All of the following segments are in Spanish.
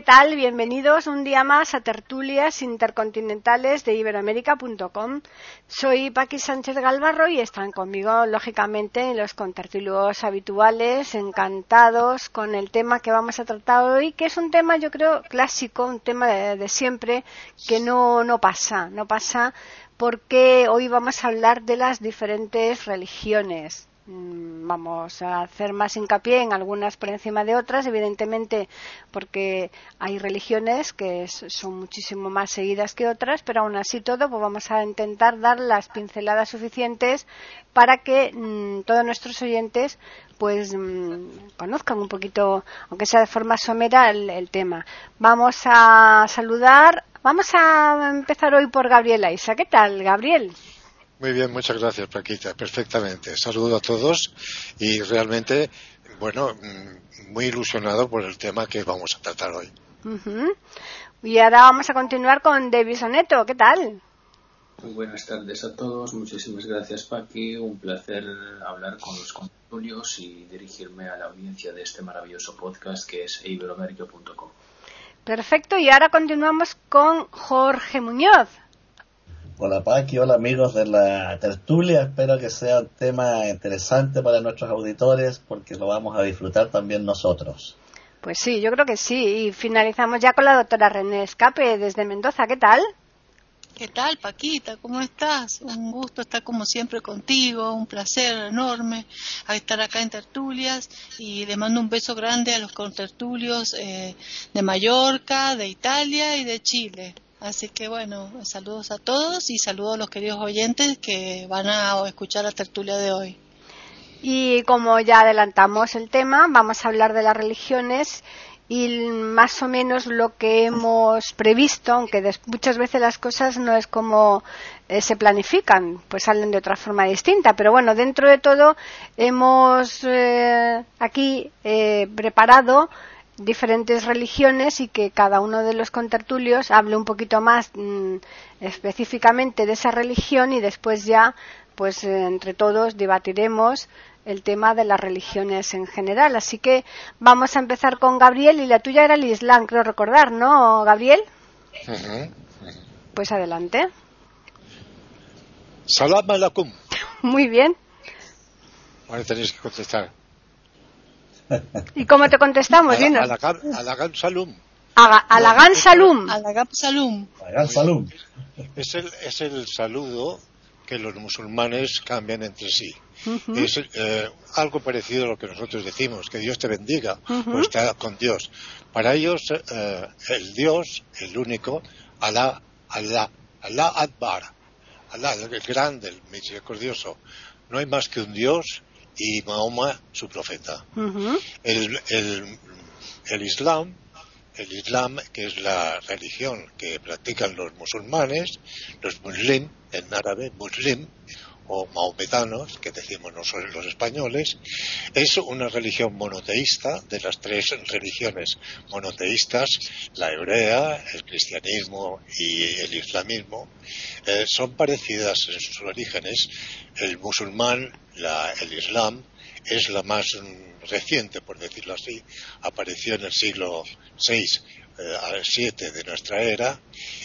¿Qué tal? Bienvenidos un día más a Tertulias Intercontinentales de Iberoamérica.com. Soy Paqui Sánchez Galvarro y están conmigo, lógicamente, los contertulios habituales, encantados con el tema que vamos a tratar hoy, que es un tema, yo creo, clásico, un tema de, de siempre, que no, no pasa, no pasa porque hoy vamos a hablar de las diferentes religiones, vamos a hacer más hincapié en algunas por encima de otras, evidentemente porque hay religiones que son muchísimo más seguidas que otras, pero aún así todo pues vamos a intentar dar las pinceladas suficientes para que mm, todos nuestros oyentes pues mm, conozcan un poquito, aunque sea de forma somera, el, tema. Vamos a saludar, vamos a empezar hoy por Gabriela Isa. ¿Qué tal, Gabriel? Muy bien, muchas gracias, Paquita. Perfectamente. Saludo a todos y realmente, bueno, mm, muy ilusionado por el tema que vamos a tratar hoy. Y ahora vamos a continuar con David Soneto. ¿Qué tal? Muy buenas tardes a todos. Muchísimas gracias, Paqui. Un placer hablar con los contertulios y dirigirme a la audiencia de este maravilloso podcast que es iberoamérica.com. Perfecto. Y ahora continuamos con Jorge Muñoz. Hola Paqui, hola amigos de la tertulia, espero que sea un tema interesante para nuestros auditores porque lo vamos a disfrutar también nosotros. Pues sí, yo creo que sí. Y finalizamos ya con la doctora René Escape desde Mendoza. ¿Qué tal? ¿Qué tal, Paquita? ¿Cómo estás? Un gusto estar como siempre contigo, un placer enorme estar acá en Tertulias y le mando un beso grande a los contertulios eh, de Mallorca, de Italia y de Chile. Así que bueno, saludos a todos y saludos a los queridos oyentes que van a escuchar la tertulia de hoy. Y como ya adelantamos el tema, vamos a hablar de las religiones y más o menos lo que hemos previsto, aunque muchas veces las cosas no es como eh, se planifican, pues salen de otra forma distinta. Pero bueno, dentro de todo hemos eh, aquí eh, preparado diferentes religiones y que cada uno de los contertulios hable un poquito más mm, específicamente de esa religión y después ya pues entre todos debatiremos el tema de las religiones en general. Así que vamos a empezar con Gabriel y la tuya era el Islam, creo recordar, ¿no, Gabriel? Pues adelante. Salam alaikum. Muy bien. Ahora tenéis que contestar. ¿Y cómo te contestamos? Alagan Salum. Alagan Salum. Alagan Salum. Salum. Es el, es el saludo que los musulmanes cambian entre sí. Es eh, algo parecido a lo que nosotros decimos, que Dios te bendiga o está con Dios. Para ellos, eh, el Dios, el único, Alá, Alá, Alá Adbar, Alá, el grande, el misericordioso. No hay más que un Dios y Mahoma su profeta. el, el, Islam, el Islam, que es la religión que practican los musulmanes, los muslim, en árabe, muslim, o mahometanos, que decimos nosotros los españoles, es una religión monoteísta de las tres religiones monoteístas, la hebrea, el cristianismo y el islamismo, eh, son parecidas en sus orígenes. El musulmán el Islam es la más reciente, por decirlo así, apareció en el siglo VI eh, 7 de nuestra era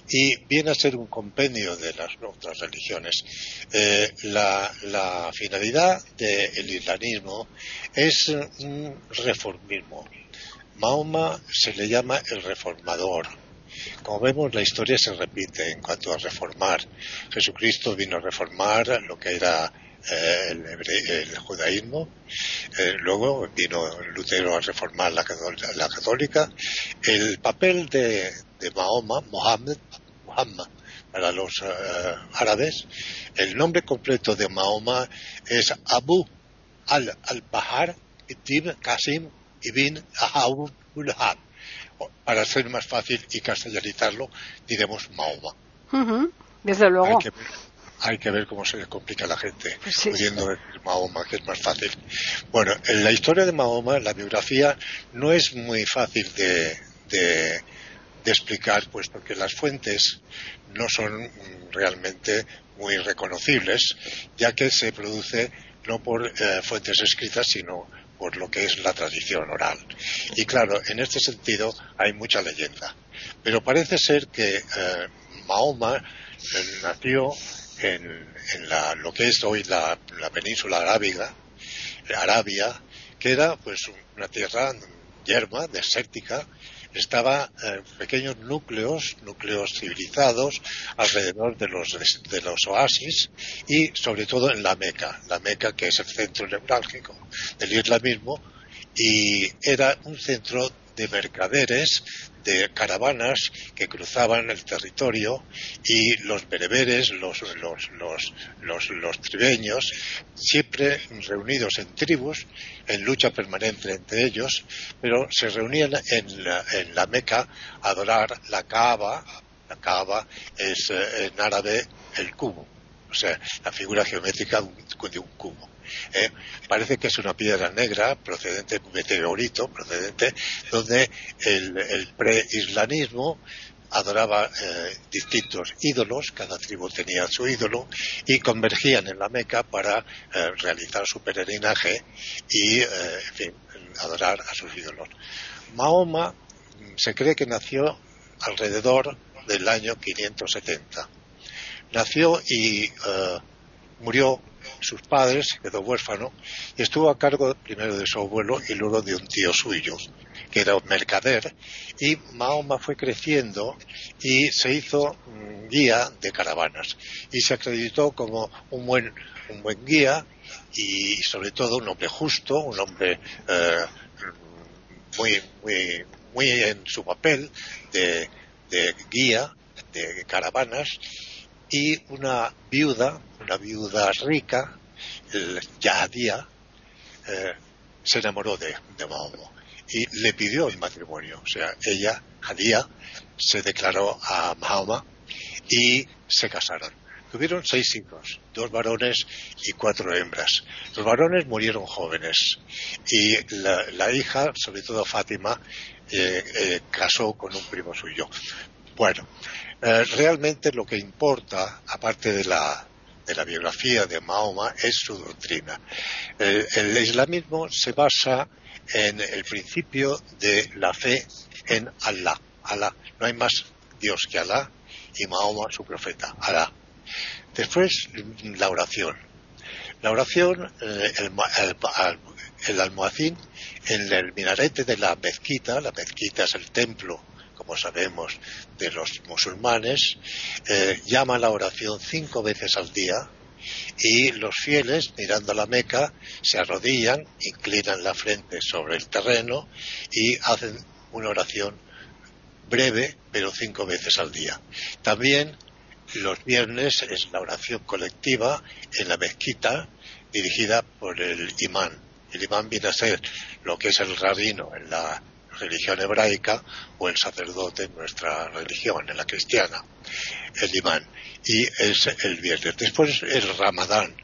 y viene a ser un compendio de las otras religiones. Eh, la, finalidad del islamismo es un reformismo. Mahoma se le llama el reformador. Como vemos, la historia se repite en cuanto a reformar. Jesucristo vino a reformar lo que era eh, el, judaísmo. Eh, luego vino Lutero a reformar la, católica. El papel de, Mahoma, Mohammed, Muhammad, para los eh, árabes, el nombre completo de Mahoma es Abu al-Bahar ibn Qasim ibn Ahab para ser más fácil y castellanizarlo, diremos Mahoma. Desde luego. Hay que, ver cómo se le complica a la gente, pudiendo decir Mahoma, que es más fácil. Bueno, en la historia de Mahoma, la biografía no es muy fácil de, de, explicar, puesto que las fuentes no son realmente muy reconocibles, ya que se produce no por eh, fuentes escritas, sino por lo que es la tradición oral. Y claro, en este sentido hay mucha leyenda. Pero parece ser que eh, Mahoma eh, nació en, lo que es hoy la, península arábiga, Arabia, que era pues una tierra yerma, desértica, estaba en pequeños núcleos, núcleos civilizados alrededor de los, de los oasis y sobre todo en la Meca, la Meca que es el centro neurálgico del islamismo y era un centro de mercaderes, de caravanas que cruzaban el territorio y los bereberes, los, los, los, los, tribeños, siempre reunidos en tribus, en lucha permanente entre ellos, pero se reunían en la, en la Meca a adorar la Kaaba. La Kaaba es eh, en árabe el cubo, o sea, la figura geométrica de un cubo. ¿Eh? parece que es una piedra negra procedente meteorito, procedente donde el, el pre-islanismo adoraba eh, distintos ídolos, cada tribu tenía su ídolo, y convergían en la Meca para eh, realizar su peregrinaje y, en fin, adorar a sus ídolos. Mahoma mm, se cree que nació alrededor del año 570. Nació y murió sus padres, quedó huérfano, y estuvo a cargo primero de su abuelo y luego de un tío suyo, que era un mercader, y Mahoma fue creciendo y se hizo mm, guía de caravanas, y se acreditó como un buen, un buen guía y sobre todo un hombre justo, un hombre eh, muy, muy, muy en su papel de, de guía de caravanas y una viuda, una viuda rica, el Yahadía, eh, se enamoró de, de Mahoma y le pidió el matrimonio. O sea, ella, Hadía, se declaró a Mahoma y se casaron. Tuvieron seis hijos, dos varones y cuatro hembras. Los varones murieron jóvenes y la, hija, sobre todo Fátima, eh, eh, casó con un primo suyo. Bueno, eh, realmente lo que importa, aparte de la, de la biografía de Mahoma, es su doctrina. el islamismo se basa en el principio de la fe en Allah. Allah. No hay más Dios que Allah y Mahoma su profeta, Allah. Después, la oración. La oración, eh, el, el, el almohacín, en el minarete de la mezquita, la mezquita es el templo como sabemos, de los musulmanes, eh, llama la oración cinco veces al día y los fieles, mirando a la Meca, se arrodillan, inclinan la frente sobre el terreno y hacen una oración breve, pero cinco veces al día. También los viernes es la oración colectiva en la mezquita dirigida por el imán. El imán viene a ser lo que es el rabino en la religión hebraica o el sacerdote en nuestra religión, en la cristiana, el imán. Y es el viernes. Después el ramadán.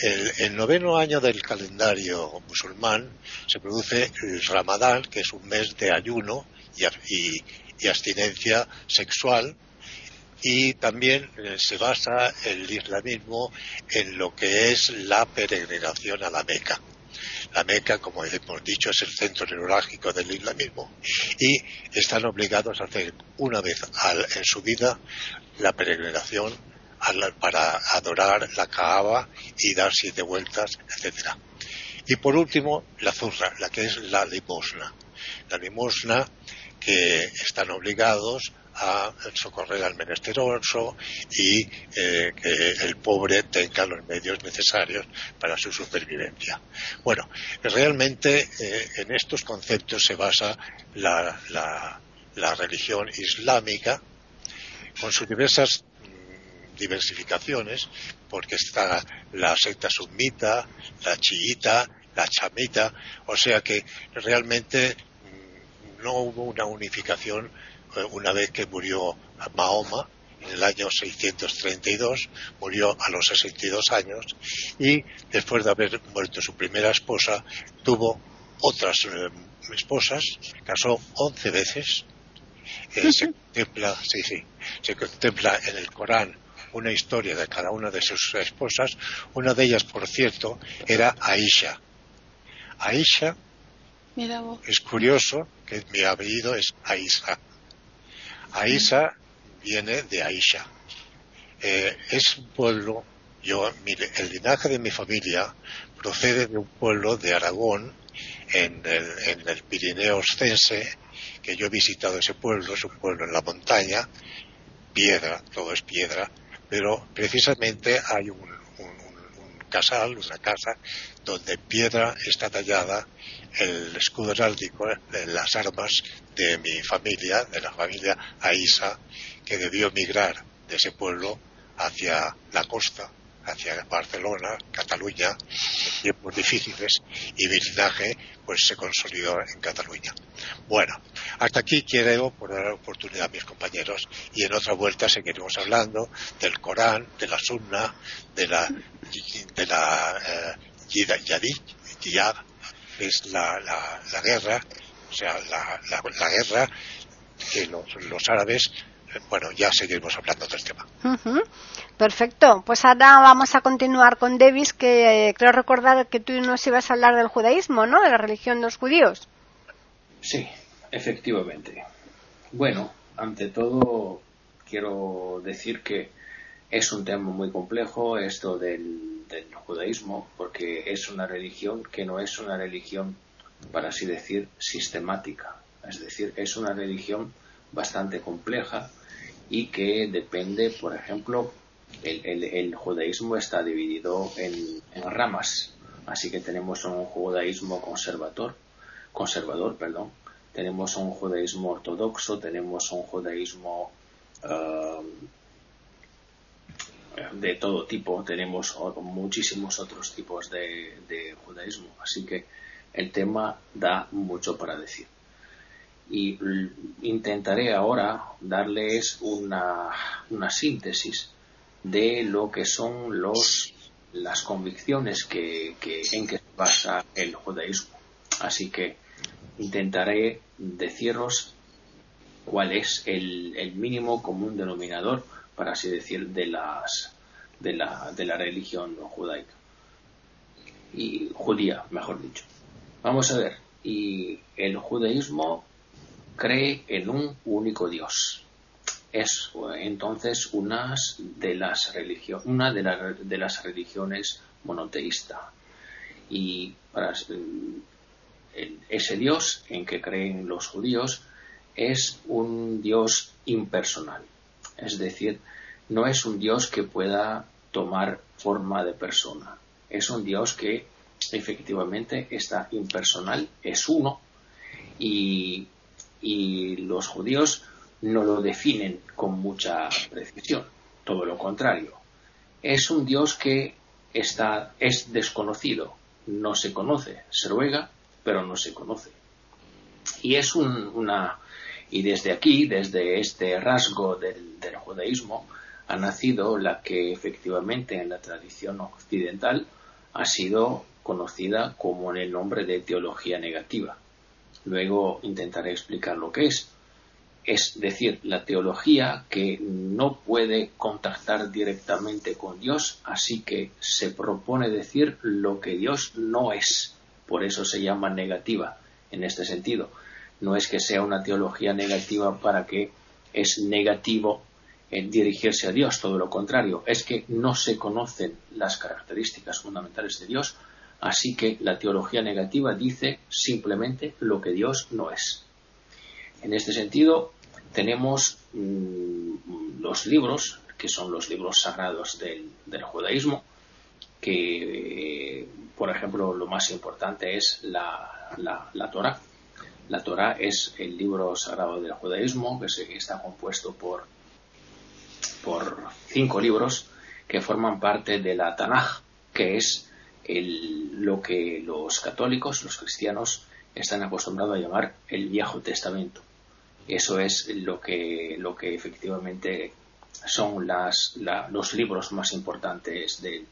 El, noveno año del calendario musulmán se produce el ramadán, que es un mes de ayuno y, y abstinencia sexual, y también eh, se basa el islamismo en lo que es la peregrinación a la Meca. La Meca, como hemos dicho, es el centro neurálgico del islamismo y están obligados a hacer una vez en su vida la peregrinación para adorar la Kaaba y dar siete vueltas, etcétera. Y por último, la zurra, la que es la limosna. La limosna que están obligados a socorrer al menesteroso y eh, que el pobre tenga los medios necesarios para su supervivencia. Bueno, realmente eh, en estos conceptos se basa la, la, religión islámica con sus diversas mm, diversificaciones, porque está la secta sumita, la chiita, la chamita, o sea que realmente no hubo una unificación una vez que murió Mahoma en el año 632, murió a los 62 años y después de haber muerto su primera esposa tuvo otras eh, esposas, casó 11 veces. Eh, se contempla, sí, sí, se contempla en el Corán una historia de cada una de sus esposas. Una de ellas, por cierto, era Aisha. Aisha es curioso que mi apellido es Aisha. Aisha viene de Aisha. Eh, es un pueblo, yo, el linaje de mi familia procede de un pueblo de Aragón, en el, en el Pirineo Ostense, que yo he visitado ese pueblo, es un pueblo en la montaña, piedra, todo es piedra, pero precisamente hay un, casal, una casa, donde en piedra está tallada el escudo heráldico, las armas de mi familia, de la familia Aisa, que debió emigrar de ese pueblo hacia la costa hacia Barcelona, Cataluña, en tiempos difíciles, y mi linaje pues se consolidó en Cataluña. Bueno, hasta aquí quiero poner la oportunidad a mis compañeros y en otra vuelta seguiremos hablando del Corán, de la Sunna, de la de la eh, Yadid, que es la, la, guerra, o sea, la, la, guerra que los, los árabes bueno, ya seguiremos hablando del tema. Perfecto. Pues ahora vamos a continuar con Davis, que eh, creo recordar que tú nos ibas a hablar del judaísmo, ¿no? De la religión de los judíos. Sí, efectivamente. Bueno, ante todo quiero decir que es un tema muy complejo esto del, del judaísmo, porque es una religión que no es una religión, para así decir, sistemática. Es decir, es una religión bastante compleja y que depende, por ejemplo, el, judaísmo está dividido en, ramas, así que tenemos un judaísmo conservador, conservador, perdón, tenemos un judaísmo ortodoxo, tenemos un judaísmo um, de todo tipo, tenemos muchísimos otros tipos de judaísmo, así que el tema da mucho para decir y intentaré ahora darles una, una síntesis de lo que son los, las convicciones que, en que se basa el judaísmo. Así que intentaré deciros cuál es el, el mínimo común denominador, para así decir, de, las, de, la, de la religión judaica. Y judía, mejor dicho. Vamos a ver. Y el judaísmo cree en un único Dios. Es entonces una de las, una de, las religiones monoteísta. Y para, ese Dios en que creen los judíos es un Dios impersonal. Es decir, no es un Dios que pueda tomar forma de persona. Es un Dios que efectivamente está impersonal, es uno y y los judíos no lo definen con mucha precisión, todo lo contrario. Es un Dios que está, es desconocido, no se conoce, se ruega, pero no se conoce. Y es una, y desde aquí, desde este rasgo del, del judaísmo, ha nacido la que efectivamente en la tradición occidental ha sido conocida como en el nombre de teología negativa Luego intentaré explicar lo que es. Es decir, la teología que no puede contactar directamente con Dios, así que se propone decir lo que Dios no es. Por eso se llama negativa en este sentido. No es que sea una teología negativa para que es negativo dirigirse a Dios, todo lo contrario, es que no se conocen las características fundamentales de Dios, Así que la teología negativa dice simplemente lo que Dios no es. En este sentido, tenemos mm, los libros, que son los libros sagrados del, judaísmo, que, por ejemplo, lo más importante es la, la, Torah. La Torah es el libro sagrado del judaísmo, que está compuesto por, por cinco libros que forman parte de la Tanaj, que es lo que los católicos, los cristianos, están acostumbrados a llamar el Viejo Testamento. Eso es lo que, lo que efectivamente son las, los libros más importantes del,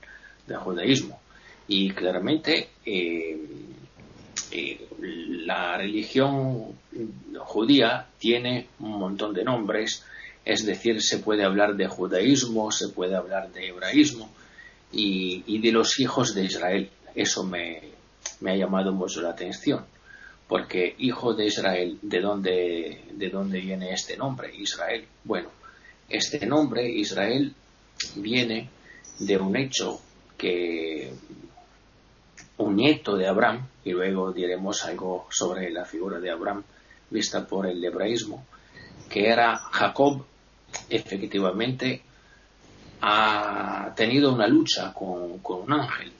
judaísmo. Y claramente eh, eh, la religión judía tiene un montón de nombres, es decir, se puede hablar de judaísmo, se puede hablar de hebraísmo y, de los hijos de Israel. Eso me, ha llamado mucho la atención, porque hijo de Israel, ¿de dónde, ¿de dónde viene este nombre, Israel? Bueno, este nombre, Israel, viene de un hecho que un nieto de Abraham, y luego diremos algo sobre la figura de Abraham vista por el hebraísmo, que era Jacob, efectivamente ha tenido una lucha con, un ángel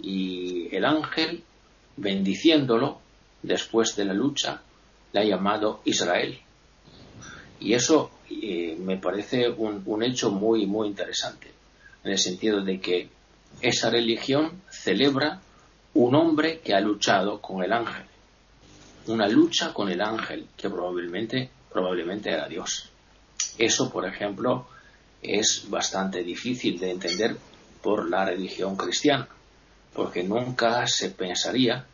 y el ángel, bendiciéndolo después de la lucha, le ha llamado Israel. Y eso eh, me parece un, un, hecho muy, muy interesante, en el sentido de que esa religión celebra un hombre que ha luchado con el ángel, una lucha con el ángel que probablemente, probablemente era Dios. Eso, por ejemplo, es bastante difícil de entender por la religión cristiana, porque nunca se pensaría,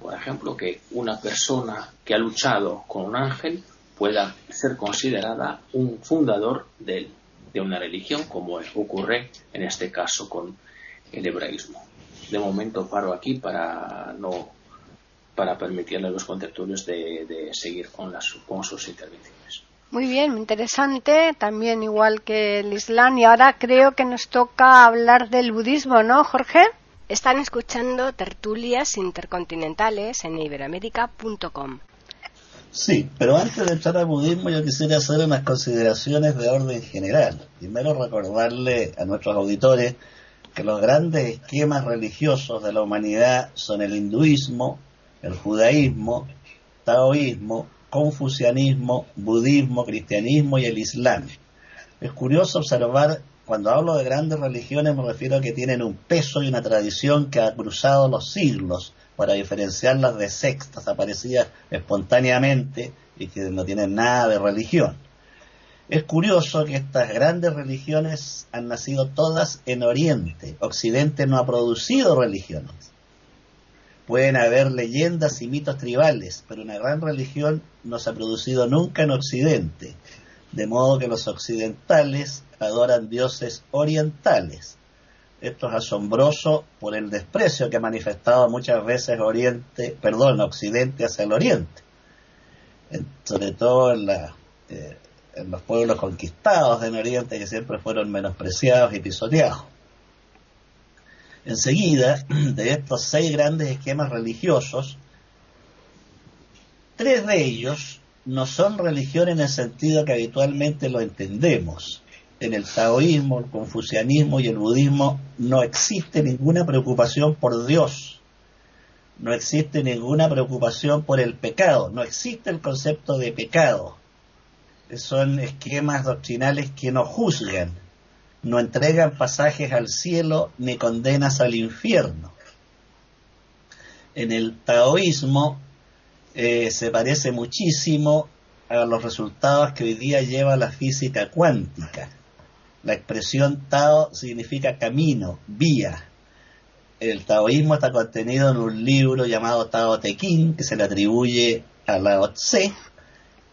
por ejemplo, que una persona que ha luchado con un ángel pueda ser considerada un fundador de, de una religión, como ocurre en este caso con el hebraísmo. De momento paro aquí para no para permitirle a los contertulios de, de seguir con, las, con sus intervenciones. Muy bien, interesante, también igual que el Islam. Y ahora creo que nos toca hablar del budismo, ¿no, Jorge? Están escuchando tertulias intercontinentales en iberoamérica.com. Sí, pero antes de entrar al budismo yo quisiera hacer unas consideraciones de orden general. Primero recordarle a nuestros auditores que los grandes esquemas religiosos de la humanidad son el hinduismo, el judaísmo, taoísmo, confucianismo, budismo, cristianismo y el islam. Es curioso observar, cuando hablo de grandes religiones me refiero a que tienen un peso y una tradición que ha cruzado los siglos para diferenciarlas de sextas aparecidas espontáneamente y que no tienen nada de religión. Es curioso que estas grandes religiones han nacido todas en Oriente. Occidente no ha producido religiones. Pueden haber leyendas y mitos tribales, pero una gran religión no se ha producido nunca en Occidente, de modo que los occidentales adoran dioses orientales. Esto es asombroso por el desprecio que ha manifestado muchas veces Oriente, perdón, Occidente hacia el Oriente, sobre todo en, eh, en los pueblos conquistados en Oriente que siempre fueron menospreciados y pisoteados. Enseguida, de estos seis grandes esquemas religiosos, tres de ellos no son religión en el sentido que habitualmente lo entendemos. En el taoísmo, el confucianismo y el budismo no existe ninguna preocupación por Dios, no existe ninguna preocupación por el pecado, no existe el concepto de pecado. Son esquemas doctrinales que no juzgan, no entregan pasajes al cielo ni condenas al infierno. En el taoísmo eh, se parece muchísimo a los resultados que hoy día lleva la física cuántica. La expresión Tao significa camino, vía. El taoísmo está contenido en un libro llamado Tao Te Ching, que se le atribuye a Lao Tse,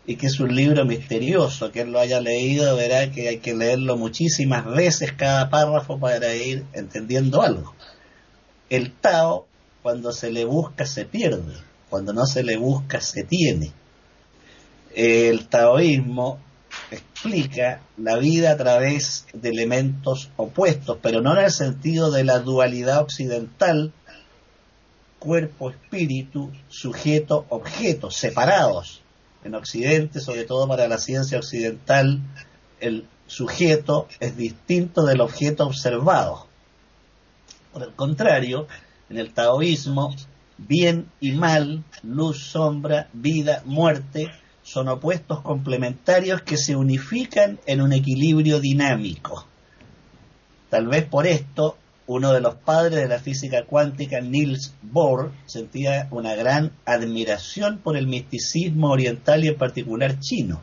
y que es un libro misterioso. Quien lo haya leído verá que hay que leerlo muchísimas veces cada párrafo para ir entendiendo algo. El Tao, cuando se le busca, se pierde. Cuando no se le busca, se tiene. El taoísmo explica la vida a través de elementos opuestos, pero no en el sentido de la dualidad occidental, cuerpo-espíritu, sujeto-objeto, separados, en Occidente, sobre todo para la ciencia occidental, el sujeto es distinto del objeto observado. Por el contrario, en el taoísmo, bien y mal, luz, sombra, vida, muerte, son opuestos complementarios que se unifican en un equilibrio dinámico. Tal vez por esto uno de los padres de la física cuántica, Niels Bohr, sentía una gran admiración por el misticismo oriental y en particular chino.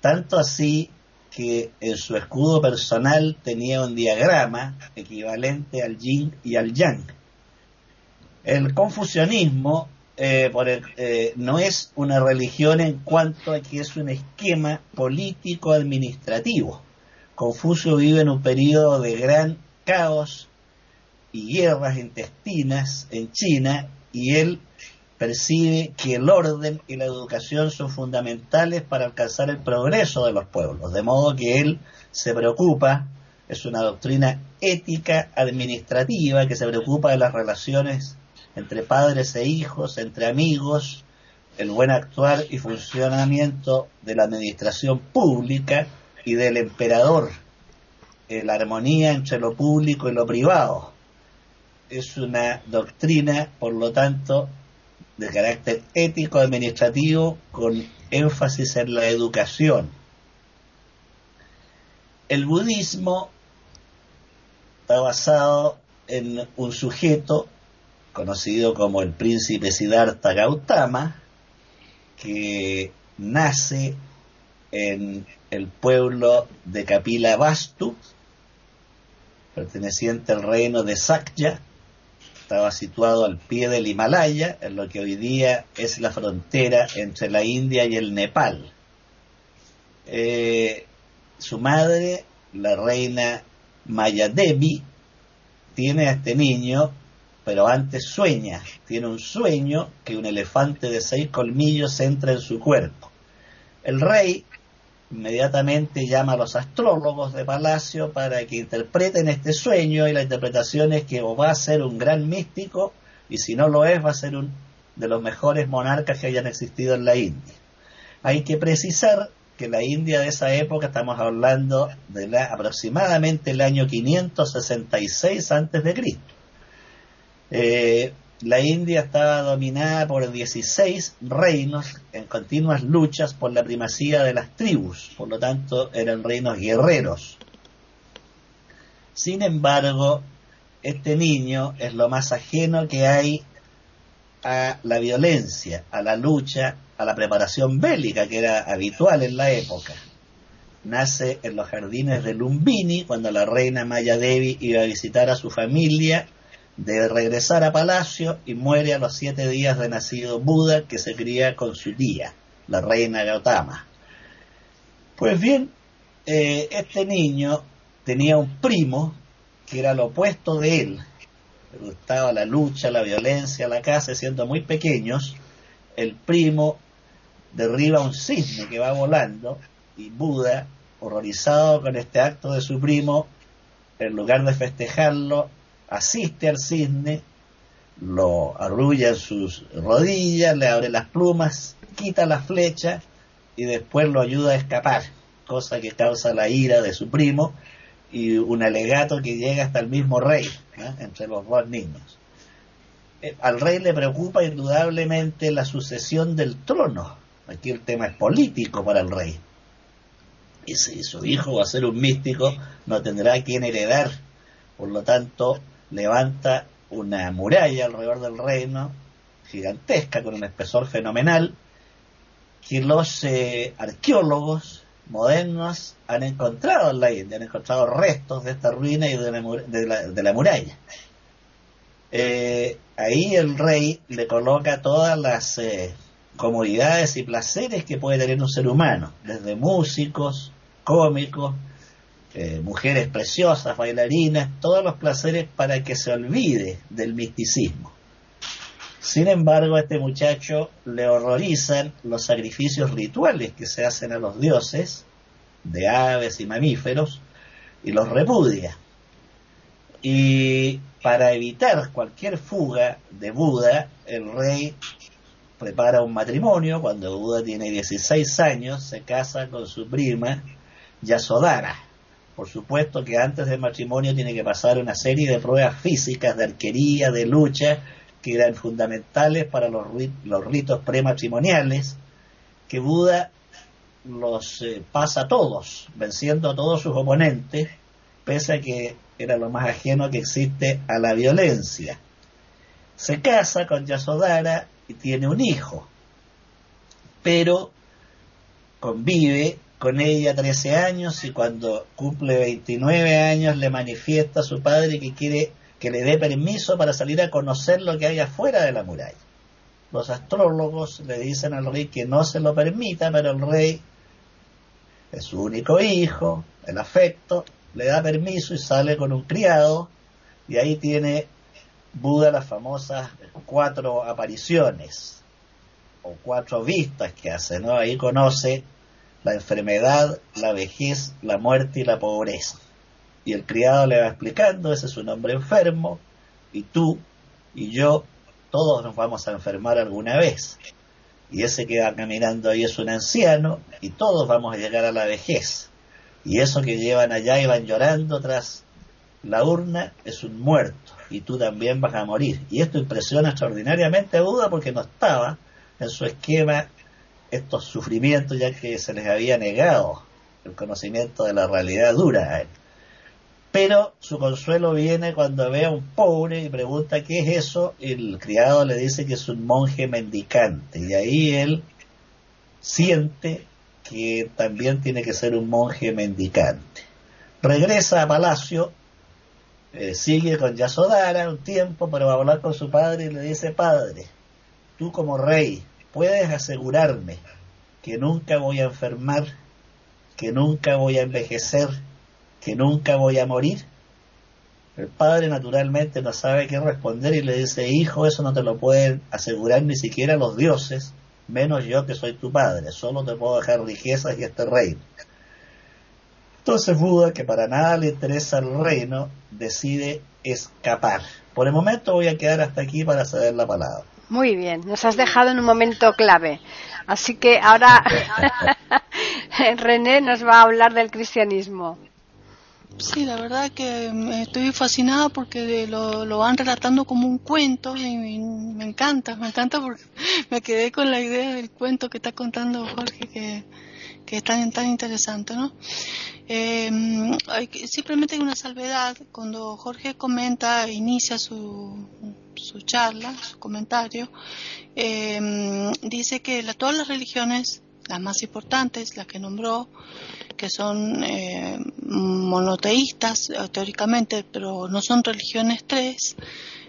Tanto así que en su escudo personal tenía un diagrama equivalente al yin y al yang. El confucianismo eh, eh, no es una religión en cuanto a que es un esquema político administrativo. Confucio vive en un periodo de gran caos y guerras intestinas en China y él percibe que el orden y la educación son fundamentales para alcanzar el progreso de los pueblos, de modo que él se preocupa, es una doctrina ética administrativa que se preocupa de las relaciones entre padres e hijos, entre amigos, el buen actuar y funcionamiento de la administración pública y del emperador, eh, la armonía entre lo público y lo privado. Es una doctrina, por lo tanto, de carácter ético administrativo con énfasis en la educación. El budismo está basado en un sujeto conocido como el príncipe Siddhartha Gautama, que nace en el pueblo de Kapila Vastu, perteneciente al reino de Sakya, estaba situado al pie del Himalaya, en lo que hoy día es la frontera entre la India y el Nepal. Eh, su madre, la reina Mayadevi, tiene a este niño pero antes sueña, tiene un sueño que un elefante de seis colmillos entra en su cuerpo. El rey inmediatamente llama a los astrólogos de palacio para que interpreten este sueño y la interpretación es que o va a ser un gran místico y si no lo es va a ser un de los mejores monarcas que hayan existido en la India. Hay que precisar que la India de esa época, estamos hablando de la, aproximadamente el año 566 antes de Cristo. Eh, la India estaba dominada por 16 reinos en continuas luchas por la primacía de las tribus, por lo tanto eran reinos guerreros. Sin embargo, este niño es lo más ajeno que hay a la violencia, a la lucha, a la preparación bélica que era habitual en la época. Nace en los jardines de Lumbini cuando la reina Maya Devi iba a visitar a su familia de regresar a palacio y muere a los siete días de nacido Buda que se cría con su tía, la reina Gautama. Pues bien, eh, este niño tenía un primo que era lo opuesto de él. Le gustaba la lucha, la violencia, la caza, siendo muy pequeños. El primo derriba un cisne que va volando y Buda, horrorizado con este acto de su primo, en lugar de festejarlo, asiste al cisne, lo arrulla en sus rodillas, le abre las plumas, quita la flecha y después lo ayuda a escapar, cosa que causa la ira de su primo y un alegato que llega hasta el mismo rey, entre los dos niños. Eh, al rey le preocupa indudablemente la sucesión del trono. Aquí el tema es político para el rey. Y si su hijo va a ser un místico, no tendrá quien heredar. Por lo tanto, levanta una muralla alrededor del reino, gigantesca, con un espesor fenomenal, que los eh, arqueólogos modernos han encontrado en la India, han encontrado restos de esta ruina y de la, muralla. Eh, ahí el rey le coloca todas las eh, comodidades y placeres que puede tener un ser humano, desde músicos, cómicos, eh, mujeres preciosas, bailarinas, todos los placeres para que se olvide del misticismo. Sin embargo, a este muchacho le horrorizan los sacrificios rituales que se hacen a los dioses, de aves y mamíferos, y los repudia. Y para evitar cualquier fuga de Buda, el rey prepara un matrimonio. Cuando Buda tiene 16 años, se casa con su prima Yasodhara por supuesto que antes del matrimonio tiene que pasar una serie de pruebas físicas, de arquería, de lucha, que eran fundamentales para los, ritos prematrimoniales, que Buda los eh, pasa a todos, venciendo a todos sus oponentes, pese a que era lo más ajeno que existe a la violencia. Se casa con Yasodhara y tiene un hijo, pero convive con ella 13 años y cuando cumple 29 años le manifiesta a su padre que quiere que le dé permiso para salir a conocer lo que hay afuera de la muralla. Los astrólogos le dicen al rey que no se lo permita, pero el rey es su único hijo, el afecto, le da permiso y sale con un criado y ahí tiene Buda las famosas cuatro apariciones o cuatro vistas que hace, ¿no? Ahí conoce la enfermedad, la vejez, la muerte y la pobreza. Y el criado le va explicando, ese es un hombre enfermo, y tú y yo, todos nos vamos a enfermar alguna vez. Y ese que va caminando ahí es un anciano, y todos vamos a llegar a la vejez. Y eso que llevan allá y van llorando tras la urna es un muerto, y tú también vas a morir. Y esto impresiona extraordinariamente a Buda porque no estaba en su esquema estos sufrimientos ya que se les había negado el conocimiento de la realidad dura a él. Pero su consuelo viene cuando ve a un pobre y pregunta qué es eso, y el criado le dice que es un monje mendicante, y ahí él siente que también tiene que ser un monje mendicante. Regresa a palacio, eh, sigue con Yasodara un tiempo, pero va a hablar con su padre y le dice, padre, tú como rey, ¿puedes asegurarme que nunca voy a enfermar, que nunca voy a envejecer, que nunca voy a morir? El padre naturalmente no sabe qué responder y le dice, hijo, eso no te lo pueden asegurar ni siquiera los dioses, menos yo que soy tu padre, solo te puedo dejar riquezas y este reino. Entonces Buda, que para nada le interesa el reino, decide escapar. Por el momento voy a quedar hasta aquí para ceder la palabra. Muy bien, nos has dejado en un momento clave. Así que ahora René nos va a hablar del cristianismo. Sí, la verdad que estoy fascinada porque lo, van relatando como un cuento y me, encanta, me encanta porque me quedé con la idea del cuento que está contando Jorge que, que es tan, tan interesante, ¿no? Eh, simplemente hay una salvedad cuando Jorge comenta, inicia su, su charla, su comentario, eh, dice que todas las religiones, las más importantes, las que nombró, que son eh, monoteístas eh, teóricamente, pero no son religiones tres,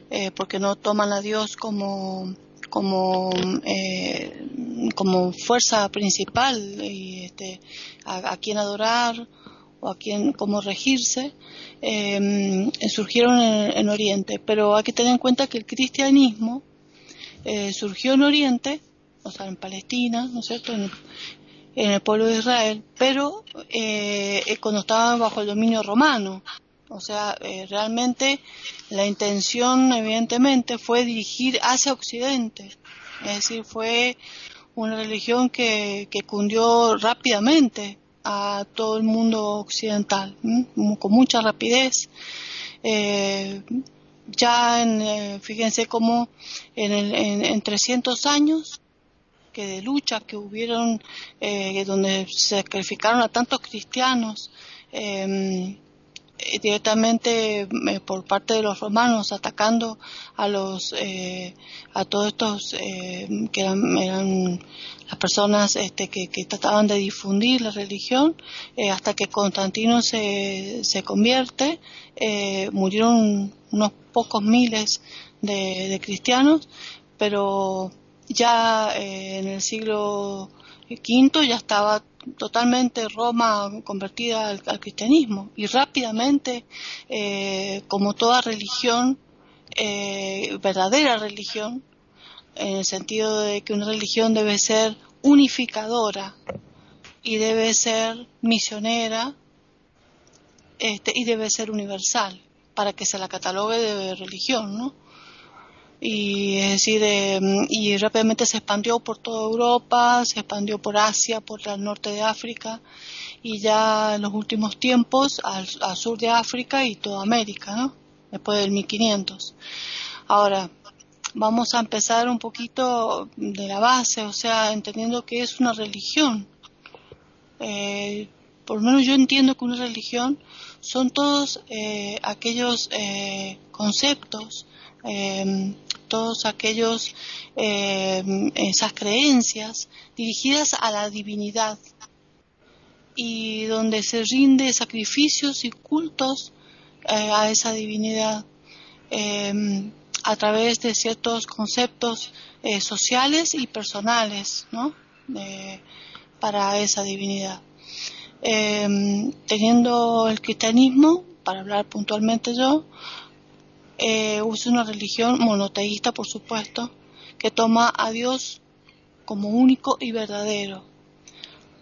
eh, porque no toman a Dios como como como fuerza principal y este, a, quien adorar o a quien cómo regirse surgieron en, Oriente pero hay que tener en cuenta que el cristianismo surgió en Oriente o sea en Palestina no es cierto en el pueblo de Israel, pero eh, eh, cuando estaba bajo el dominio romano. O sea, eh, realmente la intención, evidentemente, fue dirigir hacia Occidente. Es decir, fue una religión que, que cundió rápidamente a todo el mundo occidental, con mucha rapidez. ya en, fíjense cómo en, el, en 300 años que de lucha que hubieron, eh, donde sacrificaron a tantos cristianos eh, directamente eh, por parte de los romanos atacando a los a todos estos que eran, las personas este, que, trataban de difundir la religión hasta que Constantino se, se convierte murieron unos pocos miles de cristianos pero ya eh, en el siglo V ya estaba totalmente Roma convertida al, cristianismo y rápidamente, eh, como toda religión, eh, verdadera religión, en el sentido de que una religión debe ser unificadora y debe ser misionera este, y debe ser universal para que se la catalogue de religión, ¿no? Y es decir mm, y rápidamente se expandió por toda Europa se expandió por Asia por el norte de África y ya en los últimos tiempos al, sur de África y toda América ¿no? después del 1500 ahora vamos a empezar un poquito de la base o sea entendiendo que es una religión eh, por lo menos yo entiendo que una religión son todos eh, aquellos eh, conceptos, em, todos aquellos em, esas creencias dirigidas a la divinidad y donde se rinde sacrificios y cultos eh, a esa divinidad em, a través de ciertos conceptos sociales y personales, ¿no? para esa divinidad. Teniendo el cristianismo, para hablar puntualmente yo, eh, uso una religión monoteísta, por supuesto, que toma a Dios como único y verdadero,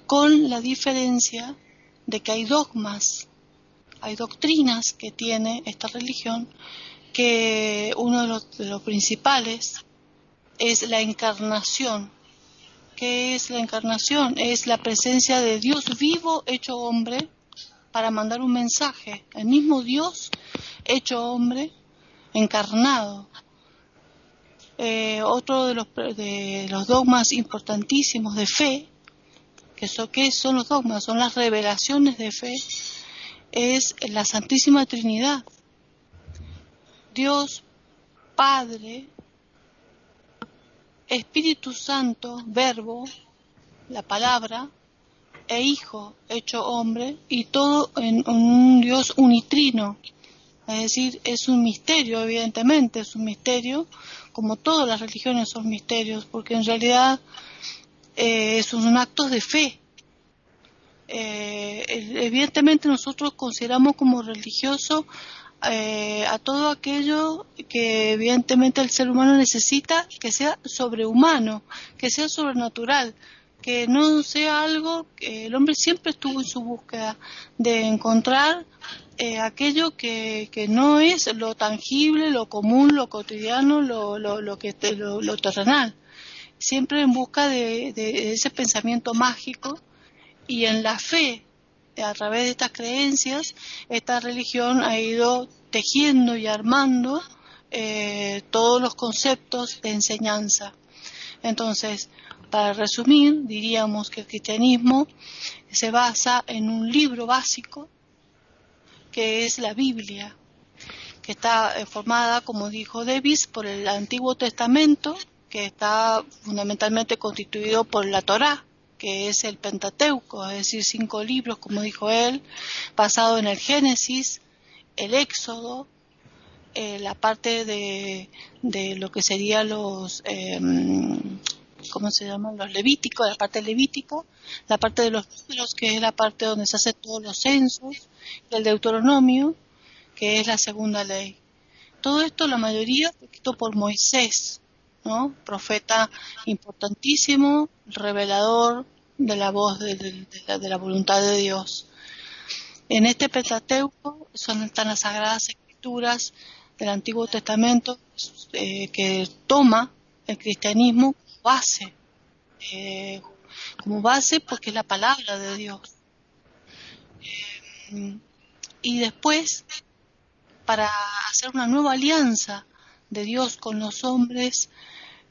con la diferencia de que hay dogmas, hay doctrinas que tiene esta religión, que uno de los, de los principales es la encarnación ¿Qué es la encarnación? Es la presencia de Dios vivo hecho hombre para mandar un mensaje. El mismo Dios hecho hombre, encarnado. Eh, otro de los, de los dogmas importantísimos de fe, que son, ¿qué son los dogmas? Son las revelaciones de fe, es la Santísima Trinidad. Dios Padre, Espíritu Santo, verbo, la palabra, e Hijo hecho hombre, y todo en, un Dios unitrino. Es decir, es un misterio, evidentemente, es un misterio, como todas las religiones son misterios, porque en realidad eh, son actos de fe. Eh, evidentemente nosotros consideramos como religioso eh, a todo aquello que evidentemente el ser humano necesita que sea sobrehumano, que sea sobrenatural, que no sea algo que el hombre siempre estuvo en su búsqueda de encontrar eh, aquello que, que, no es lo tangible, lo común, lo cotidiano, lo, lo, lo que, lo, terrenal. Siempre en busca de, de ese pensamiento mágico y en la fe a través de estas creencias, esta religión ha ido tejiendo y armando eh, todos los conceptos de enseñanza. Entonces, para resumir, diríamos que el cristianismo se basa en un libro básico que es la Biblia, que está eh, formada, como dijo Davis, por el Antiguo Testamento, que está fundamentalmente constituido por la Torá, que es el Pentateuco, es decir, cinco libros, como dijo él, basado en el Génesis, el Éxodo, eh, la parte de, de, lo que serían los, eh, ¿cómo se llaman? Los levíticos, la parte levítico, la parte de los números, que es la parte donde se hacen todos los censos, y el Deuteronomio, que es la segunda ley. Todo esto, la mayoría, escrito por Moisés, Profeta importantísimo, revelador de la voz de, la, voluntad de Dios. En este Pentateuco son, están las sagradas escrituras del Antiguo Testamento eh, que toma el cristianismo base, eh, como base porque es la palabra de Dios. Eh, y después, para hacer una nueva alianza de Dios con los hombres,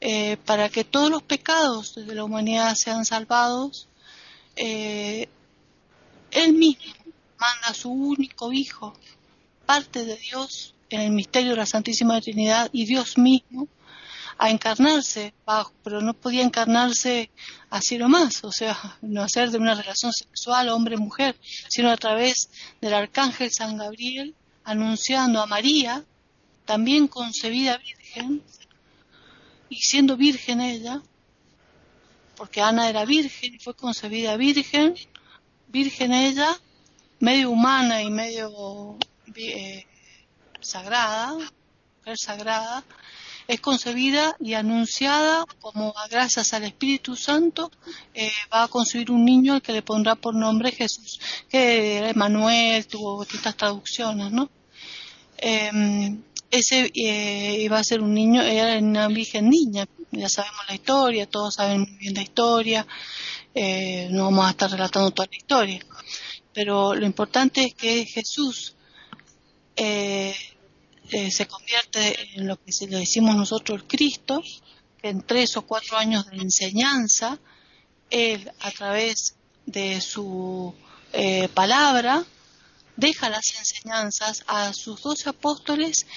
eh, para que todos los pecados de la humanidad sean salvados, Él mismo manda a su único Hijo, parte de Dios en el misterio de la Santísima Trinidad y Dios mismo, a encarnarse, pero no podía encarnarse así nomás, o sea, no hacer de una relación sexual hombre-mujer, sino a través del arcángel San Gabriel, anunciando a María, también concebida virgen, y siendo virgen ella, porque Ana era virgen y fue concebida virgen, virgen ella, medio humana y medio eh, sagrada, mujer sagrada, es concebida y anunciada como gracias al Espíritu Santo eh, va a concebir un niño al que le pondrá por nombre Jesús, que era Emanuel, tuvo distintas traducciones, ¿no? Em, ese eh, iba a ser un niño, era una virgen niña, ya sabemos la historia, todos saben muy bien la historia, eh, no vamos a estar relatando toda la historia, pero lo importante es que Jesús eh, se convierte en lo que le decimos nosotros el Cristo, que en tres o cuatro años de enseñanza, él a través de su eh, palabra, deja las enseñanzas a sus doce apóstoles,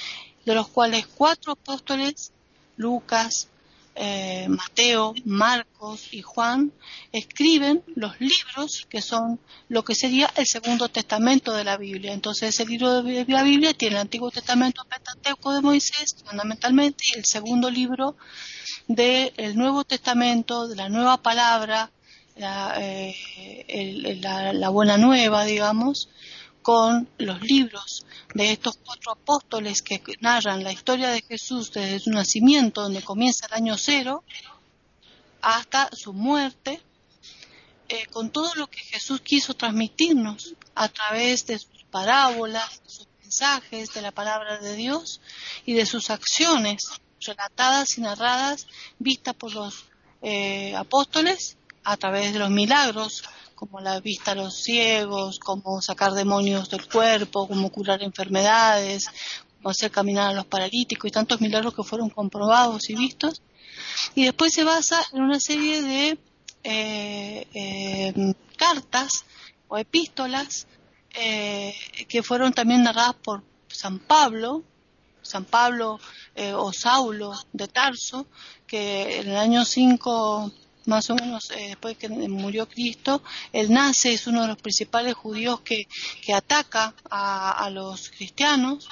de los cuales cuatro apóstoles, Lucas, eh, Mateo, Marcos y Juan escriben los libros que son lo que sería el segundo testamento de la Biblia. Entonces ese libro de la Biblia tiene el Antiguo Testamento Pentateuco de Moisés fundamentalmente y el segundo libro del Nuevo Testamento, de la nueva palabra, la, eh, la buena nueva, digamos, con los libros de estos cuatro apóstoles que narran la historia de Jesús desde su nacimiento, donde comienza el año cero, hasta su muerte, eh, con todo lo que Jesús quiso transmitirnos a través de sus parábolas, sus mensajes, de la palabra de Dios y de sus acciones relatadas y narradas, vistas por los eh, apóstoles a través de los milagros como la vista a los ciegos, como sacar demonios del cuerpo, como curar enfermedades, como hacer caminar a los paralíticos y tantos milagros que fueron comprobados y vistos. Y después se basa en una serie de eh, eh, cartas o epístolas eh, que fueron también narradas por San Pablo, San Pablo o Saulo de Tarso, que en el año 5 más o menos eh, después que murió Cristo, él nace, es uno de los principales judíos que, que ataca a, los cristianos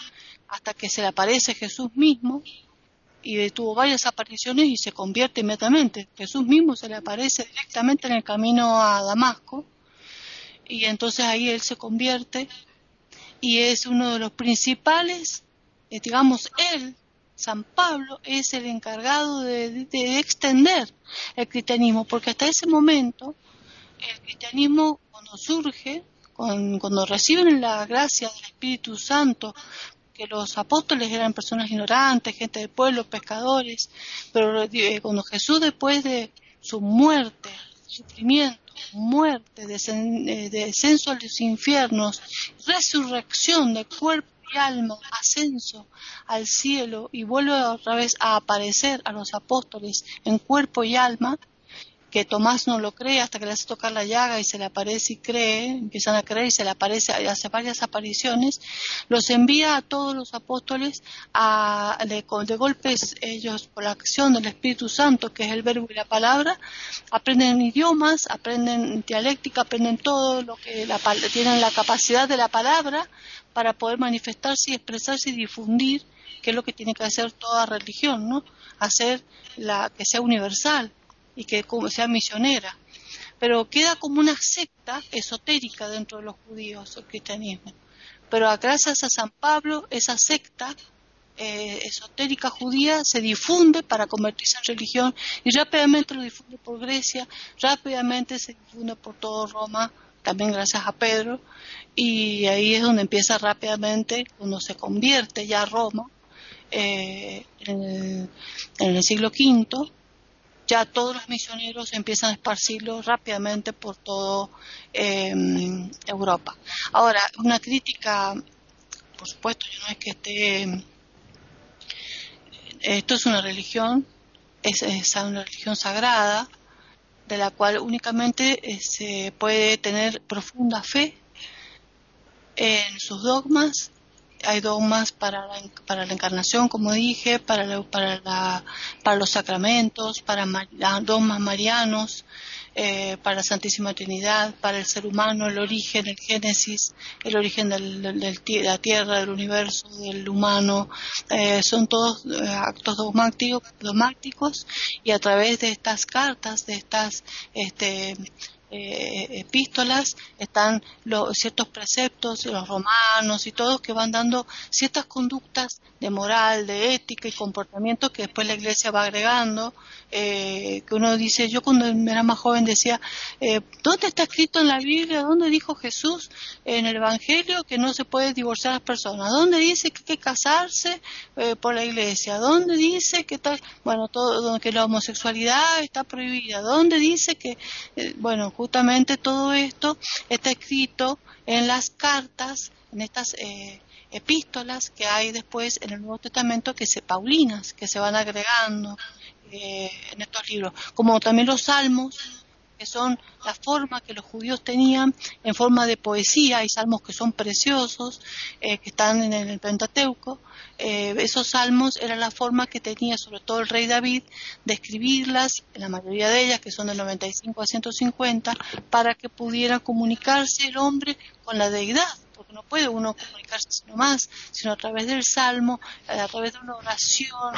hasta que se le aparece Jesús mismo y tuvo varias apariciones y se convierte inmediatamente. Jesús mismo se le aparece directamente en el camino a Damasco y entonces ahí él se convierte y es uno de los principales, eh, digamos, él San Pablo es el encargado de, extender el cristianismo, porque hasta ese momento el cristianismo cuando surge, cuando, reciben la gracia del Espíritu Santo, que los apóstoles eran personas ignorantes, gente del pueblo, pescadores, pero eh, cuando Jesús después de su muerte, sufrimiento, muerte, eh, descenso a los infiernos, resurrección de cuerpo y alma, ascenso al cielo y vuelve otra vez a aparecer a los apóstoles en cuerpo y alma, que Tomás no lo cree hasta que le hace tocar la llaga y se le aparece y cree, empiezan a creer y se le aparece, hace varias apariciones, los envía a todos los apóstoles a, de, de golpes ellos por la acción del Espíritu Santo, que es el verbo y la palabra, aprenden idiomas, aprenden dialéctica, aprenden todo lo que la, tienen la capacidad de la palabra para poder manifestarse y expresarse y difundir, que es lo que tiene que hacer toda religión, ¿no? Hacer la que sea universal y que sea misionera. Pero queda como una secta esotérica dentro de los judíos, el cristianismo. Pero gracias a San Pablo, esa secta eh, esotérica judía se difunde para convertirse en religión y rápidamente lo difunde por Grecia, rápidamente se difunde por todo Roma, también gracias a Pedro, y ahí es donde empieza rápidamente, cuando se convierte ya Roma, eh, en, el, siglo V, ya todos los misioneros empiezan a esparcirlo rápidamente por toda em, Europa. Ahora, una crítica, por supuesto, yo no es que esté... Esto es una religión, es, una religión sagrada, de la cual únicamente eh, se puede tener profunda fe en sus dogmas hay dogmas para la, para la encarnación, como dije, para, para, la, para los sacramentos, para dogmas marianos, eh, para la Santísima Trinidad, para el ser humano, el origen, el génesis, el origen de la tierra, del universo, del humano, eh, son todos eh, actos dogmáticos, dogmáticos y a través de estas cartas, de estas este, eh, epístolas están los, ciertos preceptos, los romanos y todos que van dando ciertas conductas de moral, de ética y comportamiento que después la iglesia va agregando. Eh, que uno dice, yo cuando era más joven decía, eh, ¿dónde está escrito en la Biblia? ¿Dónde dijo Jesús en el Evangelio que no se puede divorciar a las personas? ¿Dónde dice que hay que casarse eh, por la iglesia? ¿Dónde dice que tal, bueno, todo, que la homosexualidad está prohibida? ¿Dónde dice que, bueno, justamente todo esto está escrito en las cartas, en estas eh, epístolas que hay después en el Nuevo Testamento, que se paulinas, que se van agregando eh, en estos libros, como también los salmos, que son la forma que los judíos tenían en forma de poesía. Hay salmos que son preciosos, eh, que están en el Pentateuco. Eh, esos salmos eran la forma que tenía sobre todo el rey David de escribirlas, la mayoría de ellas, que son de 95 a 150, para que pudiera comunicarse el hombre con la deidad porque no puede uno comunicarse sino más, sino a través del salmo, a través de una oración,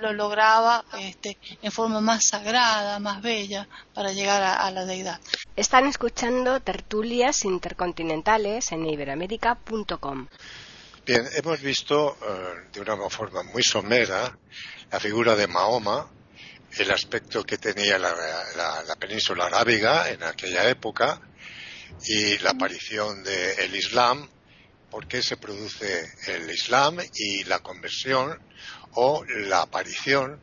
lo lograba este, en forma más sagrada, más bella, para llegar a, la deidad. Están escuchando tertulias intercontinentales en iberoamérica.com. Bien, hemos visto eh, de una forma muy somera la figura de Mahoma, el aspecto que tenía la, la península arábiga en aquella época y la aparición del Islam, por qué se produce el Islam y la conversión o la aparición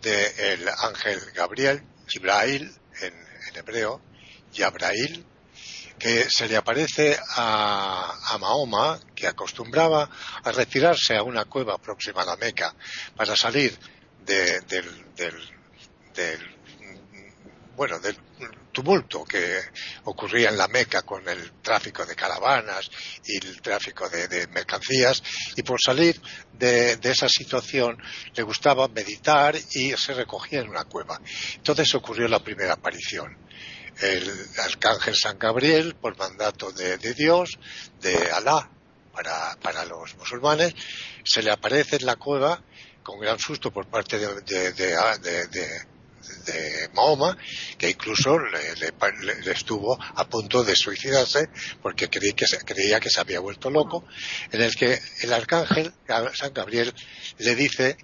del ángel Gabriel, Jibrail en, hebreo, Yabrail, que se le aparece a, Mahoma, que acostumbraba a retirarse a una cueva próxima a la Meca para salir del, del, bueno, del tumulto que ocurría en la Meca con el tráfico de caravanas y el tráfico de, mercancías y por salir de, esa situación le gustaba meditar y se recogía en una cueva. Entonces ocurrió la primera aparición. El arcángel San Gabriel, por mandato de, Dios, de Alá, para, para, los musulmanes, se le aparece en la cueva con gran susto por parte de, de Mahoma, que incluso le, estuvo a punto de suicidarse porque creía que, se, creía que se había vuelto loco, en el que el arcángel San Gabriel le dice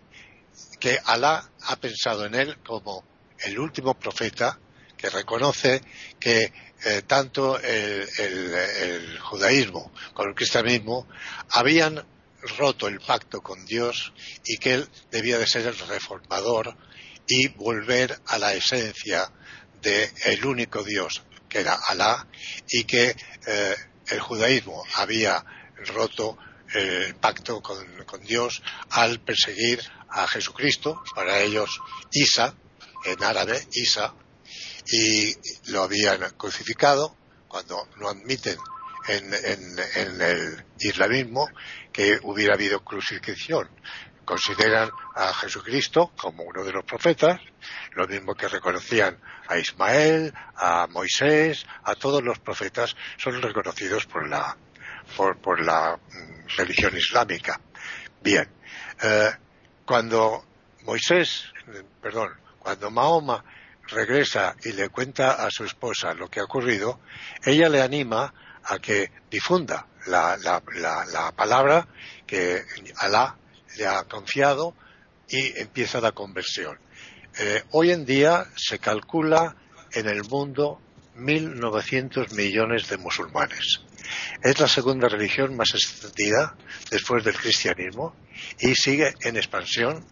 que Alá ha pensado en él como el último profeta que reconoce que eh, tanto el, el, judaísmo como el cristianismo habían roto el pacto con Dios y que él debía de ser el reformador y volver a la esencia el único Dios, que era Alá, y que eh, el judaísmo había roto el pacto con, Dios al perseguir a Jesucristo, para ellos Isa, en árabe Isa, y lo habían crucificado cuando no admiten en, en el islamismo que hubiera habido crucifixión consideran a Jesucristo como uno de los profetas, lo mismo que reconocían a Ismael, a Moisés, a todos los profetas son reconocidos por la, por, la mm, religión islámica. Bien, eh, cuando Moisés, perdón, cuando Mahoma regresa y le cuenta a su esposa lo que ha ocurrido, ella le anima a que difunda la, la, la palabra que Alá le ha confiado y empieza la conversión. Eh, hoy en día se calcula en el mundo 1.900 millones de musulmanes. Es la segunda religión más extendida después del cristianismo y sigue en expansión,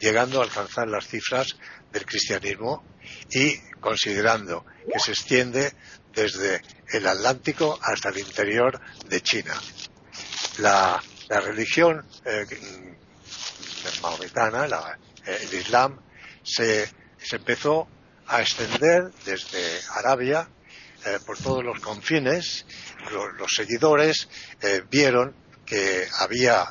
llegando a alcanzar las cifras del cristianismo y considerando que se extiende desde el Atlántico hasta el interior de China. La, religión eh, maometana, el Islam, se, empezó a extender desde Arabia eh, por todos los confines. Los, seguidores eh, vieron que había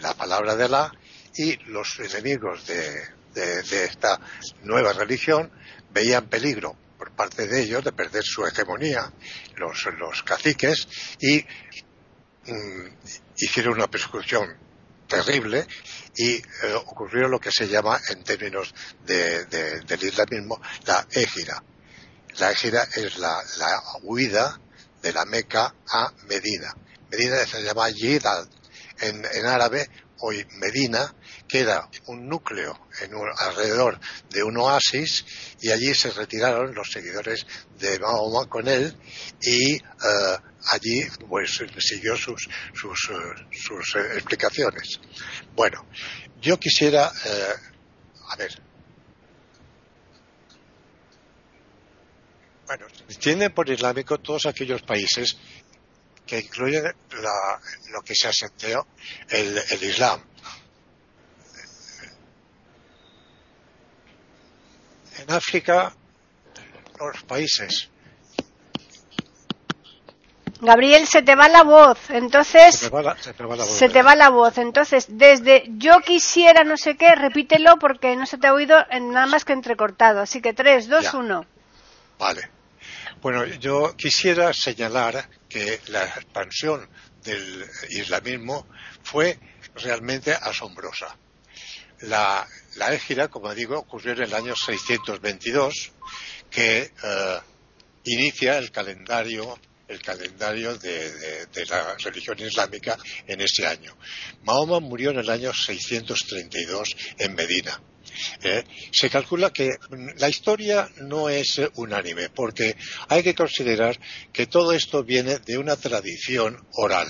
la palabra de Alá y los enemigos de, esta nueva religión veían peligro por parte de ellos de perder su hegemonía, los, caciques, y mm, hicieron una persecución terrible y eh, ocurrió lo que se llama en términos del islamismo la égira. La égira es la, huida de la Meca a Medina. Medina se llama Yidal en, en árabe, hoy Medina, queda un núcleo en alrededor de un oasis y allí se retiraron los seguidores de Mahoma con él y eh, allí pues siguió sus, sus, eh, sus eh, explicaciones. Bueno, yo quisiera, a ver, bueno, entienden por islámico todos aquellos países que incluyen lo que se asenteó el, el Islam. En África los países. Gabriel, se te va la voz, entonces... Se, va la, se, te va la, voz, se te va la voz, entonces, desde yo quisiera no sé qué, repítelo porque no se te ha oído nada más que entrecortado. Así que 3, 2, 1. Vale. Bueno, yo quisiera señalar que la expansión del islamismo fue realmente asombrosa. La, la égira, como digo, ocurrió en el año 622, que eh, inicia el calendario el calendario de, de, la religión islámica en ese año. Mahoma murió en el año 632 en Medina. Eh, se calcula que la historia no es unánime, porque hay que considerar que todo esto viene de una tradición oral.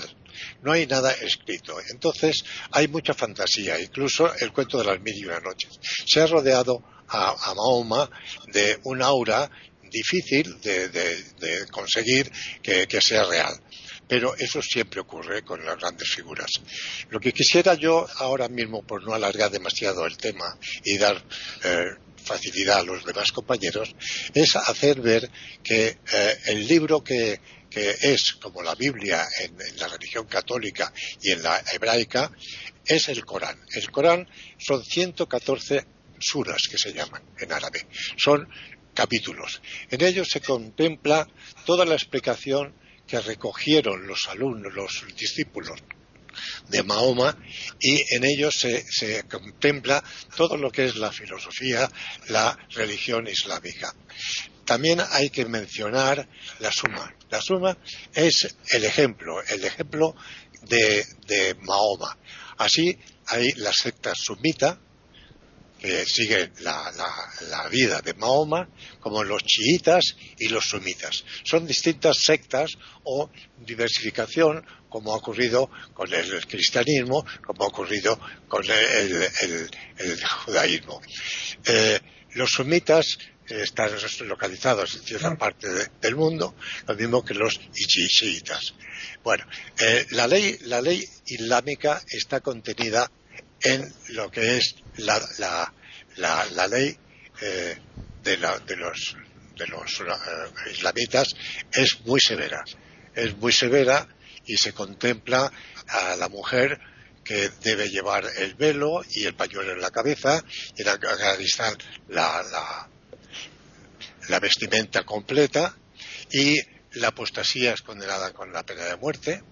No hay nada escrito. Entonces hay mucha fantasía, incluso el cuento de las mil y una noches. Se ha rodeado a, a Mahoma de un aura difícil de, conseguir que, sea real. Pero eso siempre ocurre con las grandes figuras. Lo que quisiera yo ahora mismo, por no alargar demasiado el tema y dar eh, facilidad a los demás compañeros, es hacer ver que eh, el libro que, es como la Biblia en, en, la religión católica y en la hebraica es el Corán. El Corán son 114 suras que se llaman en árabe. Son capítulos. En ellos se contempla toda la explicación que recogieron los alumnos, los discípulos de Mahoma y en ellos se, contempla todo lo que es la filosofía, la religión islámica. También hay que mencionar la suma. La suma es el ejemplo, el ejemplo de, de Mahoma. Así hay la secta sumita, que siguen la, vida de Mahoma, como los chiitas y los sumitas. Son distintas sectas o diversificación, como ha ocurrido con el cristianismo, como ha ocurrido con el, judaísmo. Eh, los sumitas están localizados en cierta parte del mundo, lo mismo que los chiitas. Bueno, eh, la ley, la ley islámica está contenida en lo que es la, la, la, ley eh, de, la, de, los, de los uh, islamitas es muy severa. Es muy severa y se contempla a la mujer que debe llevar el velo y el pañuelo en la cabeza y en Afganistán la, la, la vestimenta completa y la apostasía es condenada con la pena de muerte